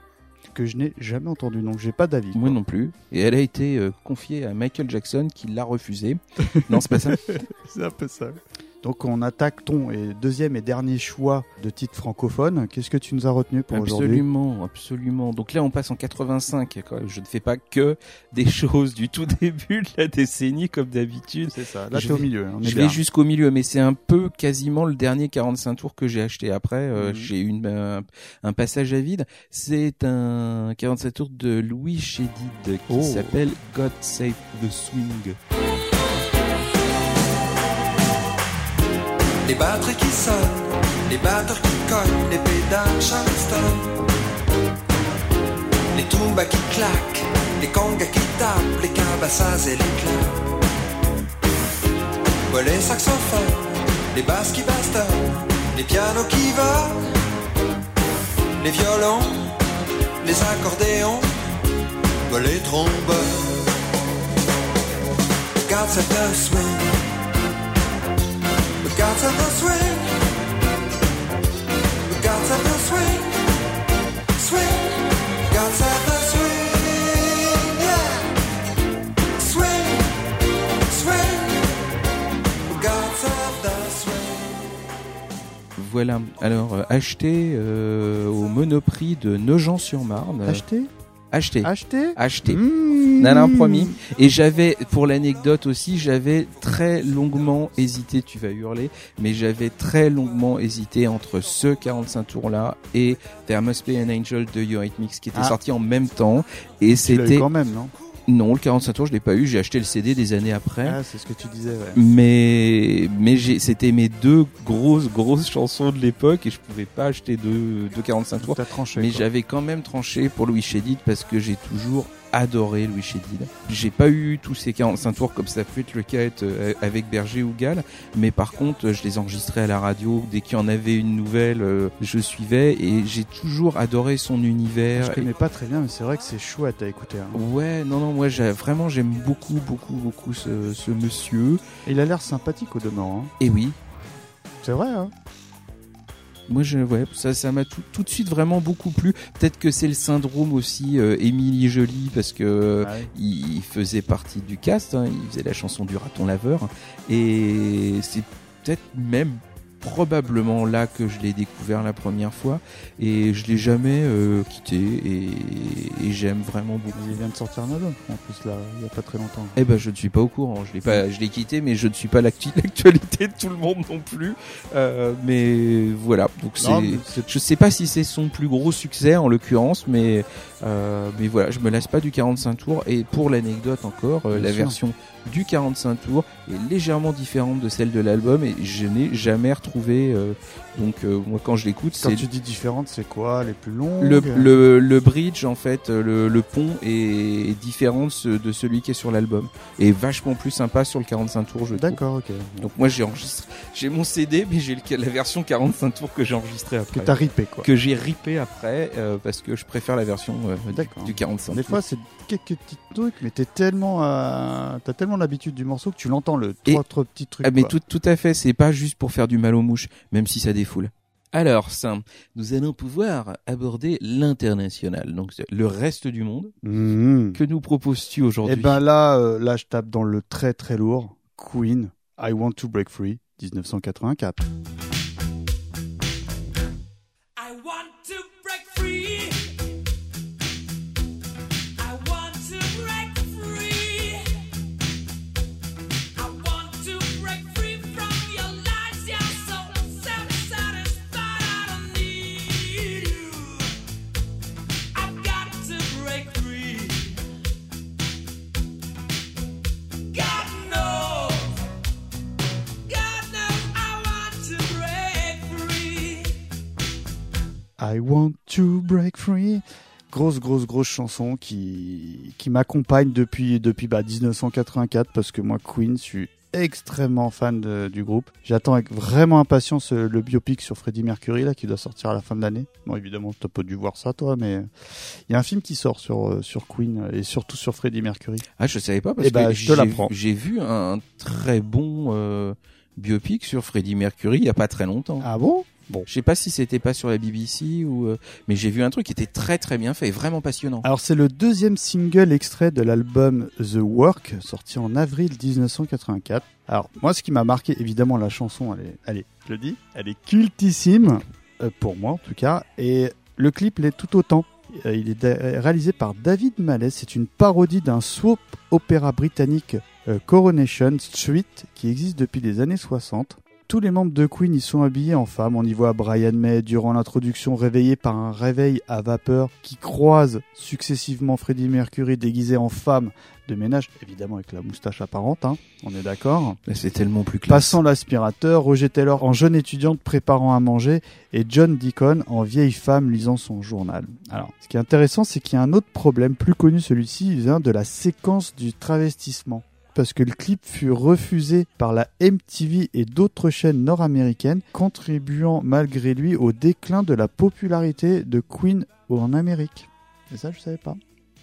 que je n'ai jamais entendu, donc j'ai pas d'avis. Moi non plus. Et elle a été euh, confiée à Michael Jackson qui l'a refusé. non, c'est pas ça. C'est un peu ça. Donc on attaque ton et deuxième et dernier choix de titre francophone. Qu'est-ce que tu nous as retenu pour aujourd'hui? Absolument, absolument. Donc là, on passe en 85. quoi. Je ne fais pas que des choses du tout début de la décennie comme d'habitude. C'est ça. Là Je au milieu. hein, On est Je bien. vais jusqu'au milieu, mais c'est un peu quasiment le dernier 45 tours que j'ai acheté. Après, euh, Mhm. j'ai eu une, un, un passage à vide. C'est un 45 tours de Louis Chédid qui Oh. s'appelle God Save the Swing. Les batteries qui sonnent, les batteurs qui cognent, les pédales Charleston. Les tumbas qui claquent, les congas qui tapent, les cabassas et les claps. Ouais, les saxophones, les basses qui bastonnent, les pianos qui volent, les violons, les accordéons, ouais, les trombones. God save the swing. God save the swing. God save the swing. Swing. God save the swing. Yeah. Swing. Swing. God save the swing. Voilà. Alors, euh, acheté euh, au Monoprix de Nogent-sur-Marne. Acheté Acheté. Acheté Acheté. Mmh. Non, non, promis. Et j'avais, pour l'anecdote aussi, j'avais très longuement hésité, tu vas hurler, mais j'avais très longuement hésité entre ce 45 tours-là et There Must Be an Angel de Eurythmics qui était Ah. sorti en même temps. Et c'était... quand même, non? Non, le 45 tours, je l'ai pas eu, j'ai acheté le CD des années après. Ah, c'est ce que tu disais, ouais. Mais, mais j'ai, c'était mes deux grosses, grosses chansons de l'époque et je pouvais pas acheter deux, deux 45 tours. Tranché. Mais j'avais quand même tranché pour Louis Chédid parce que j'ai toujours adoré Louis Chédid. J'ai pas eu tous ces 45 tours comme ça peut être le cas euh, avec Berger ou Gall, mais par contre je les enregistrais à la radio. Dès qu'il y en avait une nouvelle, euh, je suivais et j'ai toujours adoré son univers. Je connais pas très bien, mais c'est vrai que c'est chouette à écouter. hein. Ouais, non, non, moi vraiment j'aime beaucoup, beaucoup, beaucoup ce, ce monsieur. Et il a l'air sympathique au demeurant. hein. Et oui, C'est vrai, hein Moi, je, ouais, ça, ça m'a tout, tout de suite vraiment beaucoup plu. Peut-être que c'est le syndrome aussi euh, Émilie Jolie parce que Ouais. il, il faisait partie du cast. hein, il faisait la chanson du raton laveur et c'est peut-être même probablement là que je l'ai découvert la première fois et je l'ai jamais euh, quitté et, et j'aime vraiment beaucoup. Il vient de sortir un album en plus là, il y a pas très longtemps. Eh ben je ne suis pas au courant, je l'ai pas, je l'ai quitté, mais je ne suis pas l'actu- l'actualité de tout le monde non plus. Euh, mais voilà, donc c'est, je sais pas si c'est son plus gros succès en l'occurrence, mais euh, mais voilà, je me lasse pas du 45 tours. Et pour l'anecdote encore, euh, la sûr. version du 45 tours est légèrement différente de celle de l'album et je n'ai jamais retrouvé. euh, donc euh, moi quand je l'écoute, Quand tu dis différente, c'est quoi? Les plus longues le, le, le bridge en fait, euh, le, le pont est, différent de, ce- de celui qui est sur l'album et vachement plus sympa sur le 45 tours je trouve. D'accord, ok. Donc moi j'ai enregistré, j'ai mon CD mais j'ai le- la version 45 tours que j'ai enregistrée Que après. t'as ripé quoi. que j'ai ripé après euh, parce que je préfère la version euh, du- D'accord. du, 45 Des tours. fois, c'est quelques petits trucs, mais t'es tellement, euh, t'as tellement l'habitude du morceau que tu l'entends le Et- trois, trois petits trucs. Ah, mais quoi. tout, tout à fait, c'est pas juste pour faire du mal aux mouches, même si ça défoule. Alors, ça, nous allons pouvoir aborder l'international, donc le reste du monde. Mhm. Que nous proposes-tu aujourd'hui? Et ben là, euh, là, je tape dans le très très lourd. Queen, I Want to Break Free, 1984. I want to break free. I Want to Break Free. Grosse, grosse, grosse chanson qui, qui m'accompagne depuis, depuis bah, 1984 parce que moi, Queen, je suis extrêmement fan de- du groupe. J'attends avec vraiment impatience euh, le biopic sur Freddie Mercury là qui doit sortir à la fin de l'année. Bon, évidemment, t'as pas dû voir ça toi, mais euh, il y a un film qui sort sur, euh, sur Queen euh, et surtout sur Freddie Mercury. Ah, je savais pas parce Eh ben, que je te j'ai- l'apprends. j'ai vu un très bon euh, biopic sur Freddie Mercury il y a pas très longtemps. Ah bon? Bon. Je sais pas si c'était pas sur la BBC ou, euh, mais j'ai vu un truc qui était très très bien fait et vraiment passionnant. Alors c'est le deuxième single extrait de l'album The Work, sorti en avril 1984. Alors moi ce qui m'a marqué, évidemment la chanson, elle est, elle est je le dis, elle est cultissime, euh, pour moi en tout cas, et le clip l'est tout autant. Euh, Il est réalisé par David Mallet, c'est une parodie d'un soap opéra britannique euh, Coronation Street qui existe depuis les années 60. Tous les membres de Queen y sont habillés en femmes. On y voit Brian May durant l'introduction réveillé par un réveil à vapeur qui croise successivement Freddie Mercury déguisé en femme de ménage, évidemment avec la moustache apparente, hein, on est d'accord. Mais C'est tellement plus classe. Passant l'aspirateur, Roger Taylor en jeune étudiante préparant à manger et John Deacon en vieille femme lisant son journal. Alors, ce qui est intéressant, c'est qu'il y a un autre problème, plus connu celui-ci, il vient de la séquence du travestissement. Parce que le clip fut refusé par la MTV et d'autres chaînes nord-américaines, contribuant malgré lui au déclin de la popularité de Queen en Amérique. Et ça, je savais pas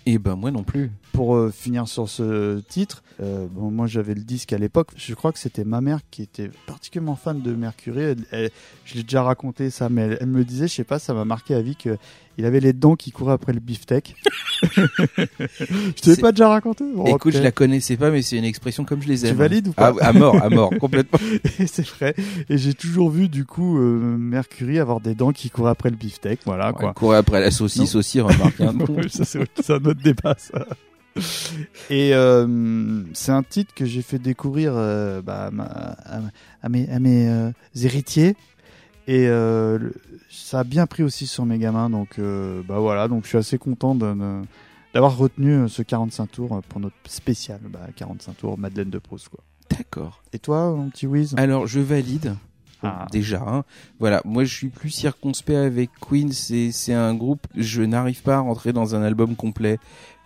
Et ben moi non plus. pour euh, finir sur ce titre, euh, bon, moi j'avais le disque à l'époque. Je crois que c'était ma mère qui était particulièrement fan de Mercury. Elle- elle- je l'ai déjà raconté ça, mais elle, elle me le disait, je sais pas, ça m'a marqué à vie que il avait les dents qui couraient après le beefsteak. je t'avais pas déjà raconté Bon, Écoute, je la connaissais pas, mais c'est une expression comme je les aime. Tu valides ou pas ah, À mort, à mort, complètement. Et c'est vrai. Et j'ai toujours vu du coup euh, Mercury avoir des dents qui couraient après le beefsteak. Voilà quoi. Courir après la saucisse Non. aussi, remarque. hein. ça, c'est un autre débat, ça. Et euh, c'est un titre que j'ai fait découvrir euh, bah, à, mes, à mes euh, héritiers. Et le- ça a bien pris aussi sur mes gamins. Donc euh, bah voilà, donc je suis assez content d'avoir retenu euh, ce 45 tours euh, pour notre spécial bah, 45 tours Madeleine de Proust. Quoi. D'accord. Et toi, mon petit Wiz? Alors, je valide. Ah. Déjà, hein. voilà. Moi, je suis plus circonspect avec Queen. C'est c'est un groupe. Je n'arrive pas à rentrer dans un album complet.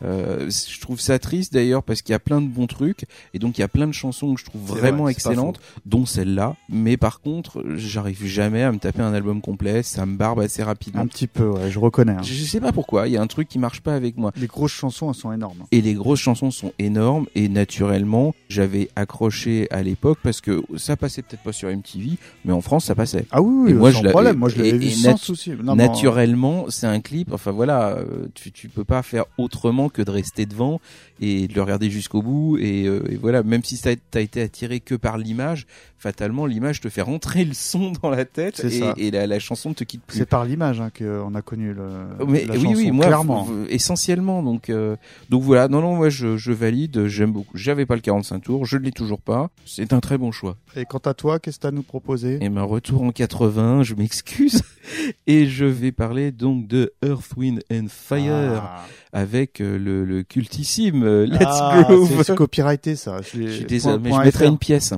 Euh, je trouve ça triste d'ailleurs parce qu'il y a plein de bons trucs et donc il y a plein de chansons que je trouve vraiment vrai, excellentes, dont celle-là. Mais par contre, j'arrive jamais à me taper un album complet. Ça me barbe assez rapidement. Un petit peu, ouais, je reconnais. hein. Je je sais pas pourquoi. Il y a un truc qui marche pas avec moi. Les grosses chansons, elles sont énormes. Et les grosses chansons sont énormes et naturellement, j'avais accroché à l'époque parce que ça passait peut-être pas sur MTV, mais en France ça passait. Ah oui, oui, Et moi, sans je problème. Moi, je l'avais vu et sans nat- souci. Non, Naturellement, c'est un clip. Enfin voilà, tu tu peux pas faire autrement que de rester devant et de le regarder jusqu'au bout. Et, euh, et voilà, même si ça t'as été attiré que par l'image, fatalement l'image te fait rentrer le son dans la tête et, ça. et la, la chanson ne te quitte plus. C'est par l'image hein, qu'on a connu le, Mais la oui, chanson, oui, moi, clairement. essentiellement. Donc, euh, donc voilà. Non, non, moi, je, je valide. J'aime beaucoup. J'avais pas le 45 tours. Je ne l'ai toujours pas. C'est un très bon choix. Et quant à toi, qu'est-ce que tu as à nous proposer? Et ma retour en 80, je m'excuse. Et je vais parler donc de Earth, Wind and Fire Ah. avec euh, le, le cultissime Let's Ah, Groove. c'est- copyrighté ça. Je, suis désolé, mais je mettrai une pièce.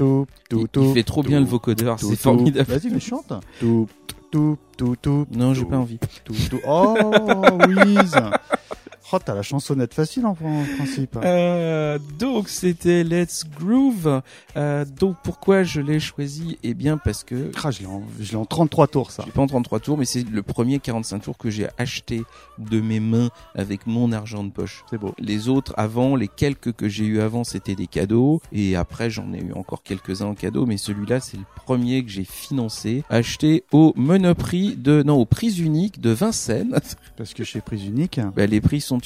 Tout, tout, tout, Il fait trop bien le vocodeur, c'est formidable. Vas-y, mais chante. Tout, tout, tout, tout. Non, j'ai tout, pas envie. Tout, tout. Oh, Wiz. Oh, t'as la chansonnette facile en, en principe. Euh, donc c'était Let's Groove. Euh, donc pourquoi je l'ai choisi? Eh bien parce que Ah, je l'ai en, je l'ai en 33 tours ça. j'ai pas en 33 tours, mais c'est le premier 45 tours que j'ai acheté de mes mains avec mon argent de poche. C'est beau. Les autres avant, les quelques que j'ai eu avant, c'était des cadeaux. Et après, j'en ai eu encore quelques-uns en cadeau. Mais celui-là, c'est le premier que j'ai financé, acheté au Monoprix de, non, au prix unique de Vincennes. Parce que chez Prise Unique, Bah, les prix sont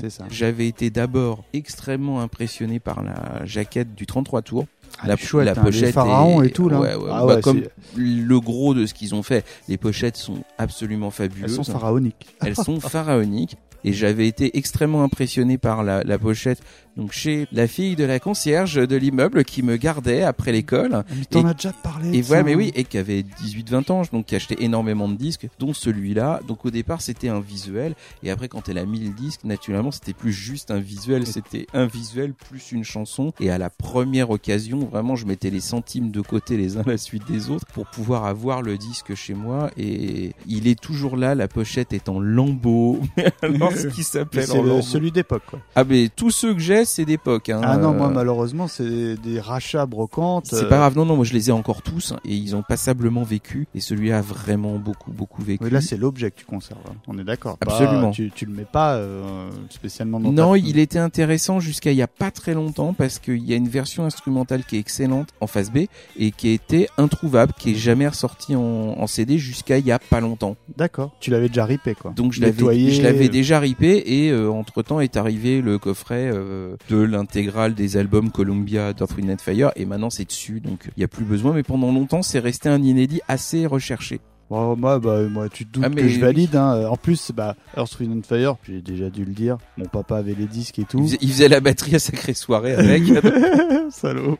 c'est ça. J'avais été d'abord extrêmement impressionné par la jaquette du 33 tours. Ah, la, chouette, la hein, pochette les pharaons est- et tout là. Ouais, ouais, Ah bah, ouais, comme le gros de ce qu'ils ont fait. Les pochettes sont absolument elles fabuleuses. sont pharaoniques. Elles sont pharaoniques. Et j'avais été extrêmement impressionné par la, la pochette. Donc chez la fille de la concierge de l'immeuble qui me gardait après l'école. Mais t'en as déjà parlé. Et voilà, mais oui, et qui avait 18-20 ans, donc qui achetait énormément de disques, dont celui-là. Donc au départ, c'était un visuel, et après, quand elle a mis le disque, naturellement, c'était plus juste un visuel, c'était un visuel plus une chanson. Et à la première occasion, vraiment, je mettais les centimes de côté les uns à la suite des autres pour pouvoir avoir le disque chez moi. Et il est toujours là, la pochette est en lambeaux. Mais alors, ce qui s'appelle en le- celui d'époque quoi. Ah, mais tous ceux que j'ai, c'est d'époque. Hein. Ah non, moi Euh, malheureusement c'est des rachats brocantes. c'est euh, pas grave, non, non, moi je les ai encore tous hein, et ils ont passablement vécu et celui-là a vraiment beaucoup, beaucoup vécu. Oui, là c'est l'objet que tu conserves. hein. On est d'accord. Pas- Absolument. tu, tu le mets pas euh, spécialement dans non, ta... il était intéressant jusqu'à il y a pas très longtemps parce qu'il y a une version instrumentale qui est excellente en face B et qui été introuvable, qui est jamais ressortie en, en CD jusqu'à il y a pas longtemps. D'accord. Tu l'avais déjà ripé quoi. Donc je l'avais, je l'avais déjà ripé et entre temps est arrivé le coffret euh, de l'intégrale des albums Columbia d'Earth, Wind Fire et maintenant c'est dessus donc il y a plus besoin mais pendant longtemps c'est resté un inédit assez recherché. Bon, moi, bah, moi, tu te doutes Ah, que mais je valide. Hein. En plus, bah, Earth, Wind and Fire, j'ai déjà dû le dire. Mon papa avait les disques et Il tout. faisait, il faisait la batterie à sacrée soirée avec. Salaud.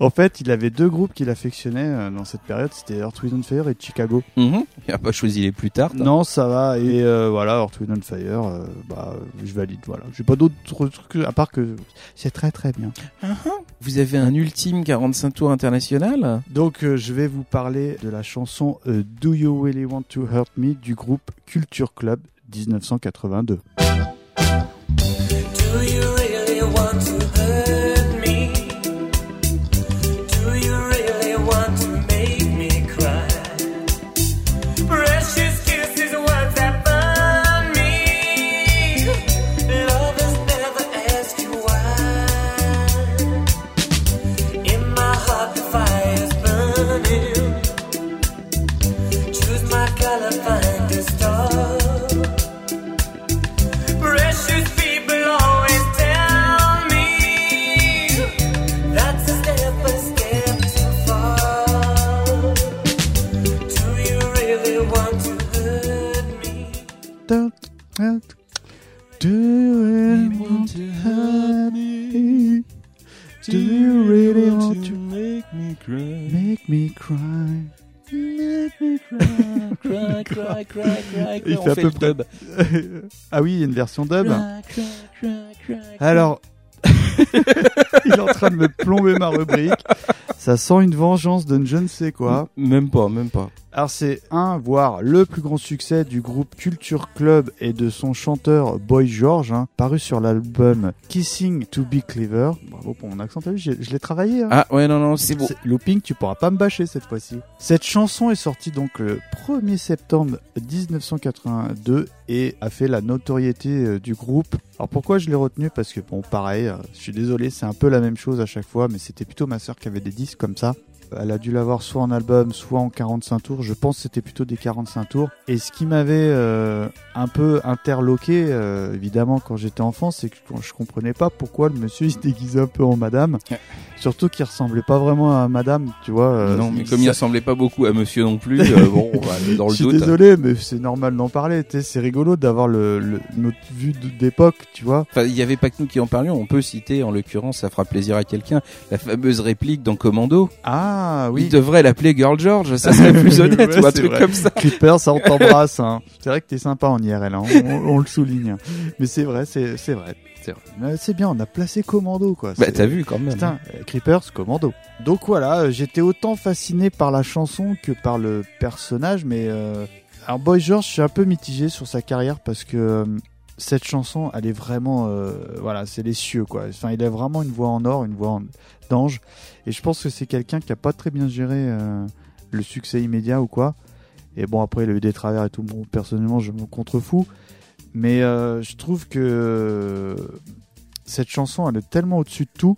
en fait, il avait deux groupes qu'il affectionnait euh, dans cette période. C'était Earth, Wind and Fire et Chicago. Mhm. Il a pas choisi les plus tard. Non, ça va. Et euh, voilà, Earth, Wind and Fire, euh, bah, je valide. Voilà. J'ai pas d'autres trucs à part que c'est très très bien. Vous avez un ultime 45 tours international? Donc, euh, je vais vous parler de la chanson euh, Do You Really Want to Hurt Me du groupe Culture Club 1982. Do you really want to hurt me? Do you really want to make me cry? make me cry? Make me cry. Cry, cry, cry, cry, Il On fait à peu le près- dub. ah oui, il y a une version dub. Cry, cry, cry. Alors, Il est en train de me plomber ma rubrique. Ça sent une vengeance de je ne sais quoi. Même pas, même pas. Alors c'est un, voire le plus grand succès du groupe Culture Club et de son chanteur Boy George, hein, paru sur l'album Kissing to Be Clever. Bravo pour mon accent, t'as vu, je l'ai travaillé. Hein. Ah ouais, non, non, c'est bon. Looping, tu pourras pas me bâcher cette fois-ci. Cette chanson est sortie donc le 1er septembre 1982 et a fait la notoriété euh, du groupe. Alors pourquoi je l'ai retenu Parce que bon, pareil, euh, je suis désolé, c'est un peu la même chose à chaque fois, mais c'était plutôt ma sœur qui avait des disques comme ça. Elle a dû l'avoir soit en album, soit en 45 tours. Je pense que c'était plutôt des 45 tours. Et ce qui m'avait euh, un peu interloqué, euh, évidemment, quand j'étais enfant, c'est que je comprenais pas pourquoi le monsieur il se déguisait un peu en madame. Surtout qu'il ressemblait pas vraiment à madame, tu vois. euh, non, mais comme il ressemblait pas beaucoup à monsieur non plus, euh, bon, on va aller dans je le suis doute. désolé, mais c'est normal d'en parler. C'est rigolo d'avoir le, le- notre vue d'époque, tu vois. Enfin, il y avait pas que nous qui en parlions. On peut citer, en l'occurrence, ça fera plaisir à quelqu'un, la fameuse réplique dans Commando. Ah oui. Il devrait l'appeler Girl George, ça serait plus honnête Ouais, ou un truc vrai. comme ça. Clipper, ça on t'embrasse. Hein. C'est vrai que t'es sympa en IRL, hein. on, on- on le souligne. Mais c'est vrai, c'est c'est vrai. C'est. Mais C'est bien, on a placé Commando quoi. Bah C'est- t'as vu quand même. Putain, euh, Creepers, Commando. Donc voilà, euh, j'étais autant fasciné par la chanson que par le personnage, mais euh, alors Boy George, je suis un peu mitigé sur sa carrière parce que euh, cette chanson, elle est vraiment, euh, voilà, c'est les cieux quoi. Enfin, il a vraiment une voix en or, une voix en- d'ange, et je pense que c'est quelqu'un qui a pas très bien géré euh, le succès immédiat ou quoi. Et bon, après, il a eu des travers et tout. Bon, personnellement, je me contrefous. Mais euh, je trouve que cette chanson, elle est tellement au-dessus de tout,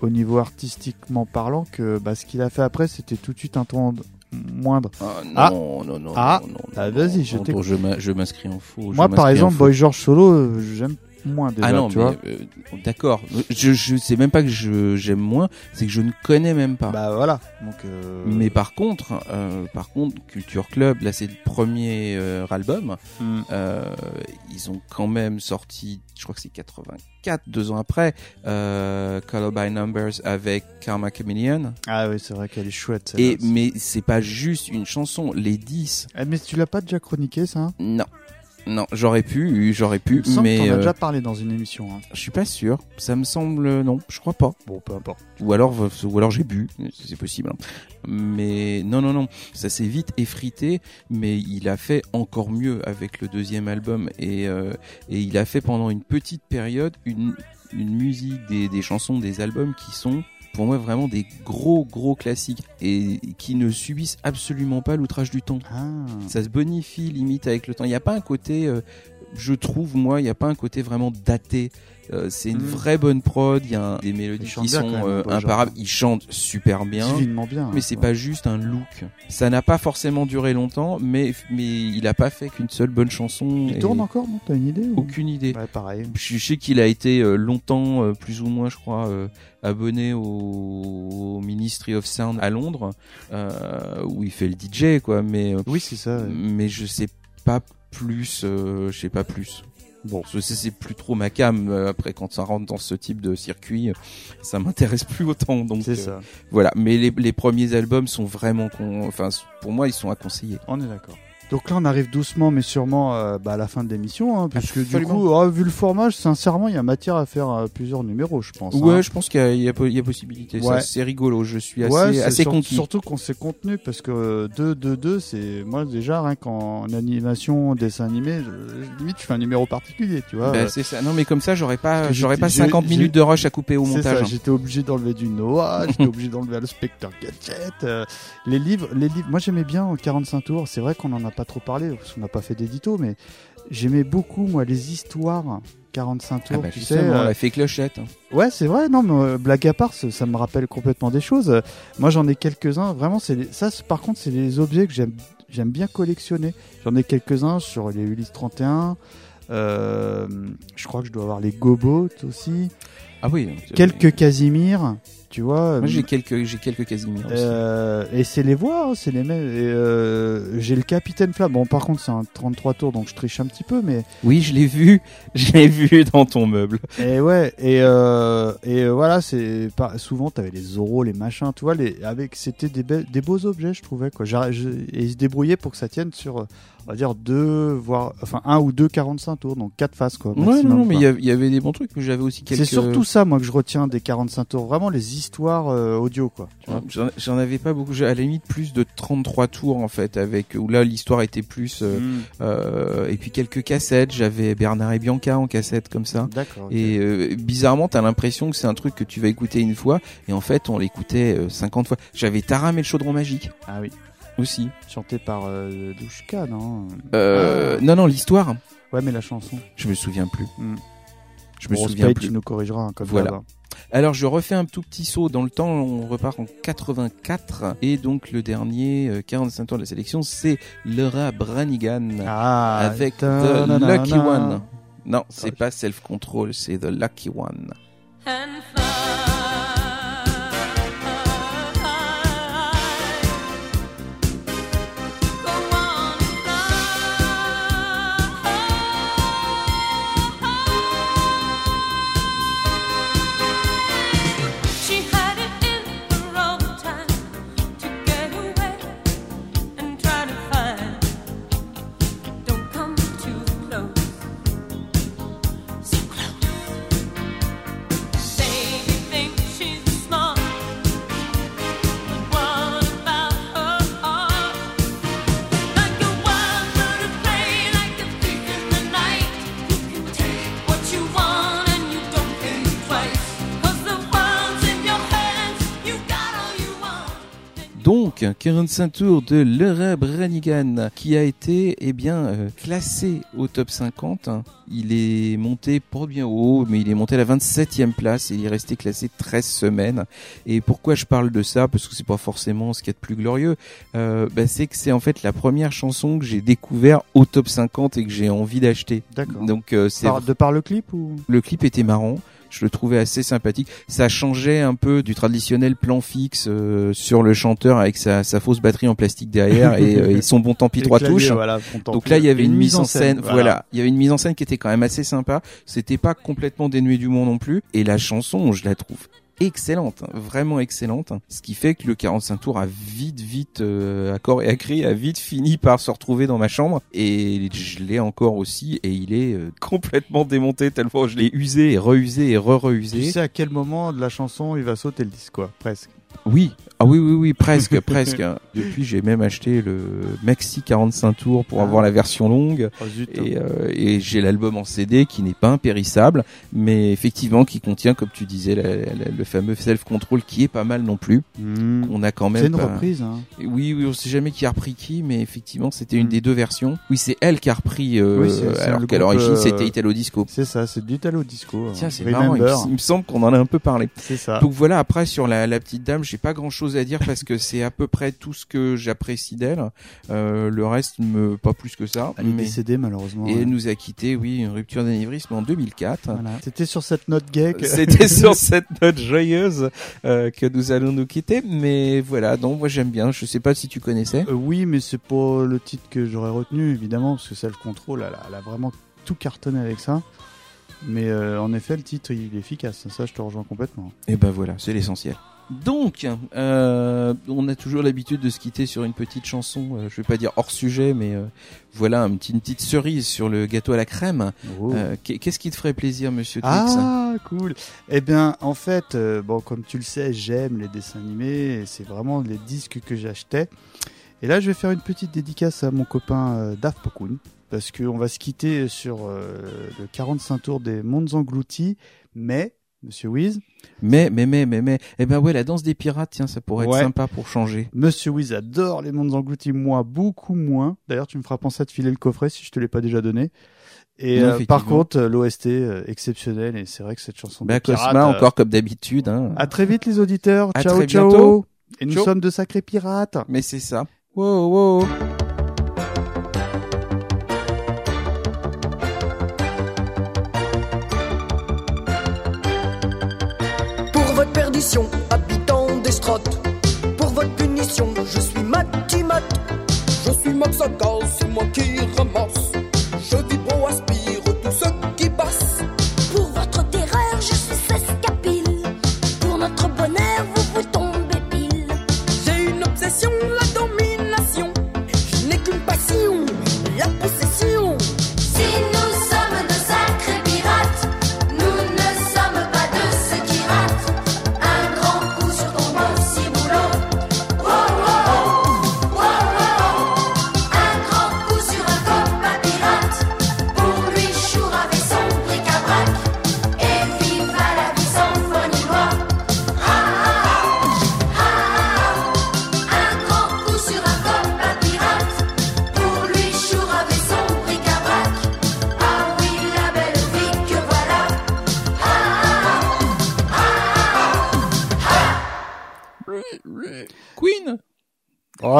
au niveau artistiquement parlant, que bah, ce qu'il a fait après, c'était tout de suite un ton moindre. Ah, non, non, non, Ah, non, non, ah, non, vas-y, non, je je m'inscris en faux. Moi, par exemple. Boy George Solo, euh, j'aime moins déjà, Ah non, tu mais vois. euh, d'accord. Je, je sais même pas que je j'aime moins, c'est que je ne connais même pas. Bah voilà. Donc, euh, Mais par contre, euh, par contre, Culture Club, là c'est le premier euh, album. Mm. Euh, ils ont quand même sorti, je crois que c'est 84, deux ans après, euh, Color by Numbers avec Karma Chameleon. Ah oui, c'est vrai qu'elle est chouette. Et mais c'est pas juste une chanson, les 10. Eh, mais tu l'as pas déjà chroniqué, ça? Non. Non, j'aurais pu, j'aurais pu, Il me mais que t'en as euh, déjà parlé dans une émission. Hein. je suis pas sûr. Ça me semble non, je crois pas. Bon, peu importe. Ou alors, ou alors j'ai bu, c'est possible. hein. Mais non, non, non, ça s'est vite effrité, mais il a fait encore mieux avec le deuxième album et, euh, et il a fait pendant une petite période une, une musique, des, des chansons, des albums qui sont pour moi vraiment des gros gros classiques et qui ne subissent absolument pas l'outrage du temps. Ah. Ça se bonifie limite avec le temps. Il n'y a pas un côté, euh, je trouve moi, il n'y a pas un côté vraiment daté. Euh, c'est une Mm. vraie bonne prod. Il y a un- des mélodies qui sont même, euh, George. imparables. Il chante super bien. Bien. Mais c'est pas juste un look. Ça n'a pas forcément duré longtemps, mais mais il a pas fait qu'une seule bonne chanson. Il et tourne encore, non? T'as une idée ou... Aucune idée. Ouais, pareil. Je sais qu'il a été euh, longtemps, euh, plus ou moins, je crois, euh, abonné au, au Ministry of Sound à Londres, euh, où il fait le DJ, quoi. Mais Oui, c'est ça. ouais. mais je sais pas plus, euh, je sais pas plus. Bon, c'est plus trop ma cam. euh, après, quand ça rentre dans ce type de circuit, ça m'intéresse plus autant. Donc C'est euh, ça. voilà. Mais les, les premiers albums sont vraiment, con... enfin, pour moi, ils sont à conseiller. On est d'accord. Donc là, on arrive doucement, mais sûrement euh, bah, à la fin de l'émission, hein, parce que du coup, ah, vu le format, sincèrement, il y a matière à faire euh, plusieurs numéros, je pense. Ouais, hein. je pense qu'il y a, y y possibilité. Ouais. C'est rigolo. Je suis assez, Ouais, assez sur- conquis. Surtout qu'on s'est contenu parce que 2 2 2 c'est moi déjà rien qu'en animation, dessin animé, je- limite je fais un numéro particulier, tu vois. Bah, Euh, c'est ça. Non, mais comme ça, j'aurais pas, j'aurais pas j'ai- 50 j'ai- minutes de rush à couper au montage. hein. j'étais obligé d'enlever du Noah, j'étais obligé d'enlever le Spectre Gadget. euh, les livres, les livres, moi j'aimais bien en 45 tours, c'est vrai qu'on en a pas trop parlé parce qu'on n'a pas fait d'édito mais j'aimais beaucoup moi les histoires 45 Ah tours, bah, tu sais. justement, euh, on a fait clochette. hein. Ouais, c'est vrai. Non, mais euh, blague à part, ça, ça me rappelle complètement des choses. Euh, Moi, j'en ai quelques-uns. Vraiment, c'est les- ça. Par contre, c'est les objets que j'aime. J'aime bien collectionner. J'en ai quelques-uns sur les Ulysse 31. Euh, je crois que je dois avoir les Gobots aussi. Ah oui. Quelques Casimir. Tu vois. Moi, j'ai quelques, j'ai quelques Casimir. Euh, et c'est les voix, hein, c'est les mêmes. Et, euh, j'ai le Capitaine Flamme. Bon, par contre, c'est un 33 tours, donc je triche un petit peu, mais Oui, je l'ai vu. Je l'ai vu dans ton meuble. Et ouais, et, euh, et euh, voilà, c'est pas souvent t'avais les Zoro, les machins, tu vois, les avec c'était des, be- des beaux objets, je trouvais quoi. Et ils se débrouillaient pour que ça tienne sur, euh, on va dire deux, voire enfin un ou deux 45 tours, donc quatre faces quoi. Ouais, maximum, non, non, mais il y, avait des bons trucs, mais j'avais aussi quelques. C'est surtout ça, moi, que je retiens des 45 tours. Vraiment les histoires euh, audio, quoi. J'en- avais pas beaucoup. À la limite plus de 33 tours en fait, avec où là l'histoire était plus. euh, Mm. euh, et puis quelques cassettes. J'avais Bernard et Bianca en cassette comme ça. D'accord. ok. Et euh, bizarrement, t'as l'impression que c'est un truc que tu vas écouter une fois, et en fait, on l'écoutait euh, 50 fois. J'avais Taram et le chaudron magique Ah oui. Aussi. Chanté par euh, Douchka, non Euh, Non, non, l'histoire, Ouais, mais la chanson. je me souviens plus. Mm. Je me Bon, souviens plus. tu nous corrigeras, hein, comme Voilà. Alors, je refais un tout petit saut dans le temps. On repart en 84, et donc le dernier euh, 45 tours de la sélection, c'est Laura Branigan Ah, avec The. Lucky One. Non, c'est pas Self Control, c'est The Lucky One. 25 tours de Leray Branigan qui a été eh bien, euh, classé au top 50. Il est monté pour bien haut, mais il est monté à la 27e place et il est resté classé 13 semaines. Et pourquoi je parle de ça? Parce que c'est pas forcément ce qu'il y a de plus glorieux. Euh, bah c'est que c'est en fait la première chanson que j'ai découvert au top 50 et que j'ai envie d'acheter. D'accord. Donc euh, c'est de par le clip ou? Le clip était marrant. Je le trouvais assez sympathique. Ça changeait un peu du traditionnel plan fixe euh, sur le chanteur avec sa, sa fausse batterie en plastique derrière et, euh, et son bon tant pis trois touches. voilà, Donc là, il y avait une mise en scène. Voilà. voilà. il y avait une mise en scène qui était quand même assez sympa. C'était pas complètement dénué d'humour non plus. Et la chanson, je la trouve excellente, vraiment excellente. Ce qui fait que le 45 tours a vite, vite, euh, à corps et à cri, a vite fini par se retrouver dans ma chambre. Et je l'ai encore aussi. Et il est euh, complètement démonté tellement je l'ai usé et reusé et Tu re-reusé. sais à quel moment de la chanson il va sauter le disque, quoi, presque? Oui, ah oui, oui, oui, presque, presque. Depuis, j'ai même acheté le Maxi 45 tours pour Ah. avoir la version longue. Oh. Et, euh, et j'ai l'album en CD qui n'est pas impérissable, mais effectivement qui contient, comme tu disais, la- la- le fameux self-control qui est pas mal non plus. Hmm. On a quand même C'est une pas- reprise, hein. Oui, oui, on sait jamais qui a repris qui, mais effectivement, c'était une des deux versions. Oui, c'est elle qui a repris, euh, Oui, alors qu'à l'origine euh, c'était Italo Disco. C'est ça, c'est du Italo Disco. Tiens, hein. c'est marrant. Il, Remember. me- il me semble qu'on en a un peu parlé. C'est ça. Donc voilà, après sur la, la petite dame, j'ai pas grand chose à dire parce que c'est à peu près tout ce que j'apprécie d'elle. Euh, le reste, me pas plus que ça. Elle est mais- décédée malheureusement. Et ouais. nous a quitté, oui, une rupture d'anévrisme en 2004. Voilà. C'était sur cette note gay que... C'était sur cette note joyeuse euh, que nous allons nous quitter, mais voilà, donc moi j'aime bien. Je sais pas si tu connaissais. Euh, oui, mais c'est pas le titre que j'aurais retenu, évidemment, parce que Self Control, elle, a- elle a vraiment tout cartonné avec ça. Mais euh, en effet, le titre, il est efficace. Ça, je te rejoins complètement. Et ben voilà, c'est l'essentiel. Donc, euh, on a toujours l'habitude de se quitter sur une petite chanson, euh, je vais pas dire hors sujet, mais euh, voilà, une petite cerise sur le gâteau à la crème. Oh. Euh, qu'est- Qu'est-ce qui te ferait plaisir, monsieur Twix Ah, cool. Eh bien, en fait, euh, bon, comme tu le sais, j'aime les dessins animés. et C'est vraiment les disques que j'achetais. Et là, je vais faire une petite dédicace à mon copain euh, Dave Pokun. Parce qu'on va se quitter sur le 45 tours des Mondes Engloutis. Mais, monsieur Wiz, Mais, mais, mais, mais, mais, eh ben ouais, la danse des pirates, tiens, ça pourrait Ouais. être sympa pour changer. Monsieur Wiz adore les Mondes Engloutis, moi beaucoup moins. D'ailleurs, tu me feras penser à te filer le coffret si je te l'ai pas déjà donné. Et Non, euh, par contre, euh, l'OST euh, exceptionnel et c'est vrai que cette chanson. de Bah, pirate, Cosma, euh, encore comme d'habitude, hein. À très vite les auditeurs. À ciao ciao. bientôt. Et nous Ciao. sommes de sacrés pirates. Mais c'est ça. Wow, wow. Perdition, habitant des strates. Pour votre punition, je suis Matimat. Je suis Maxaka, c'est moi qui ramasse.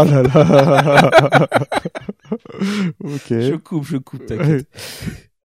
Oh là là. ok. Je coupe, je coupe, t'inquiète.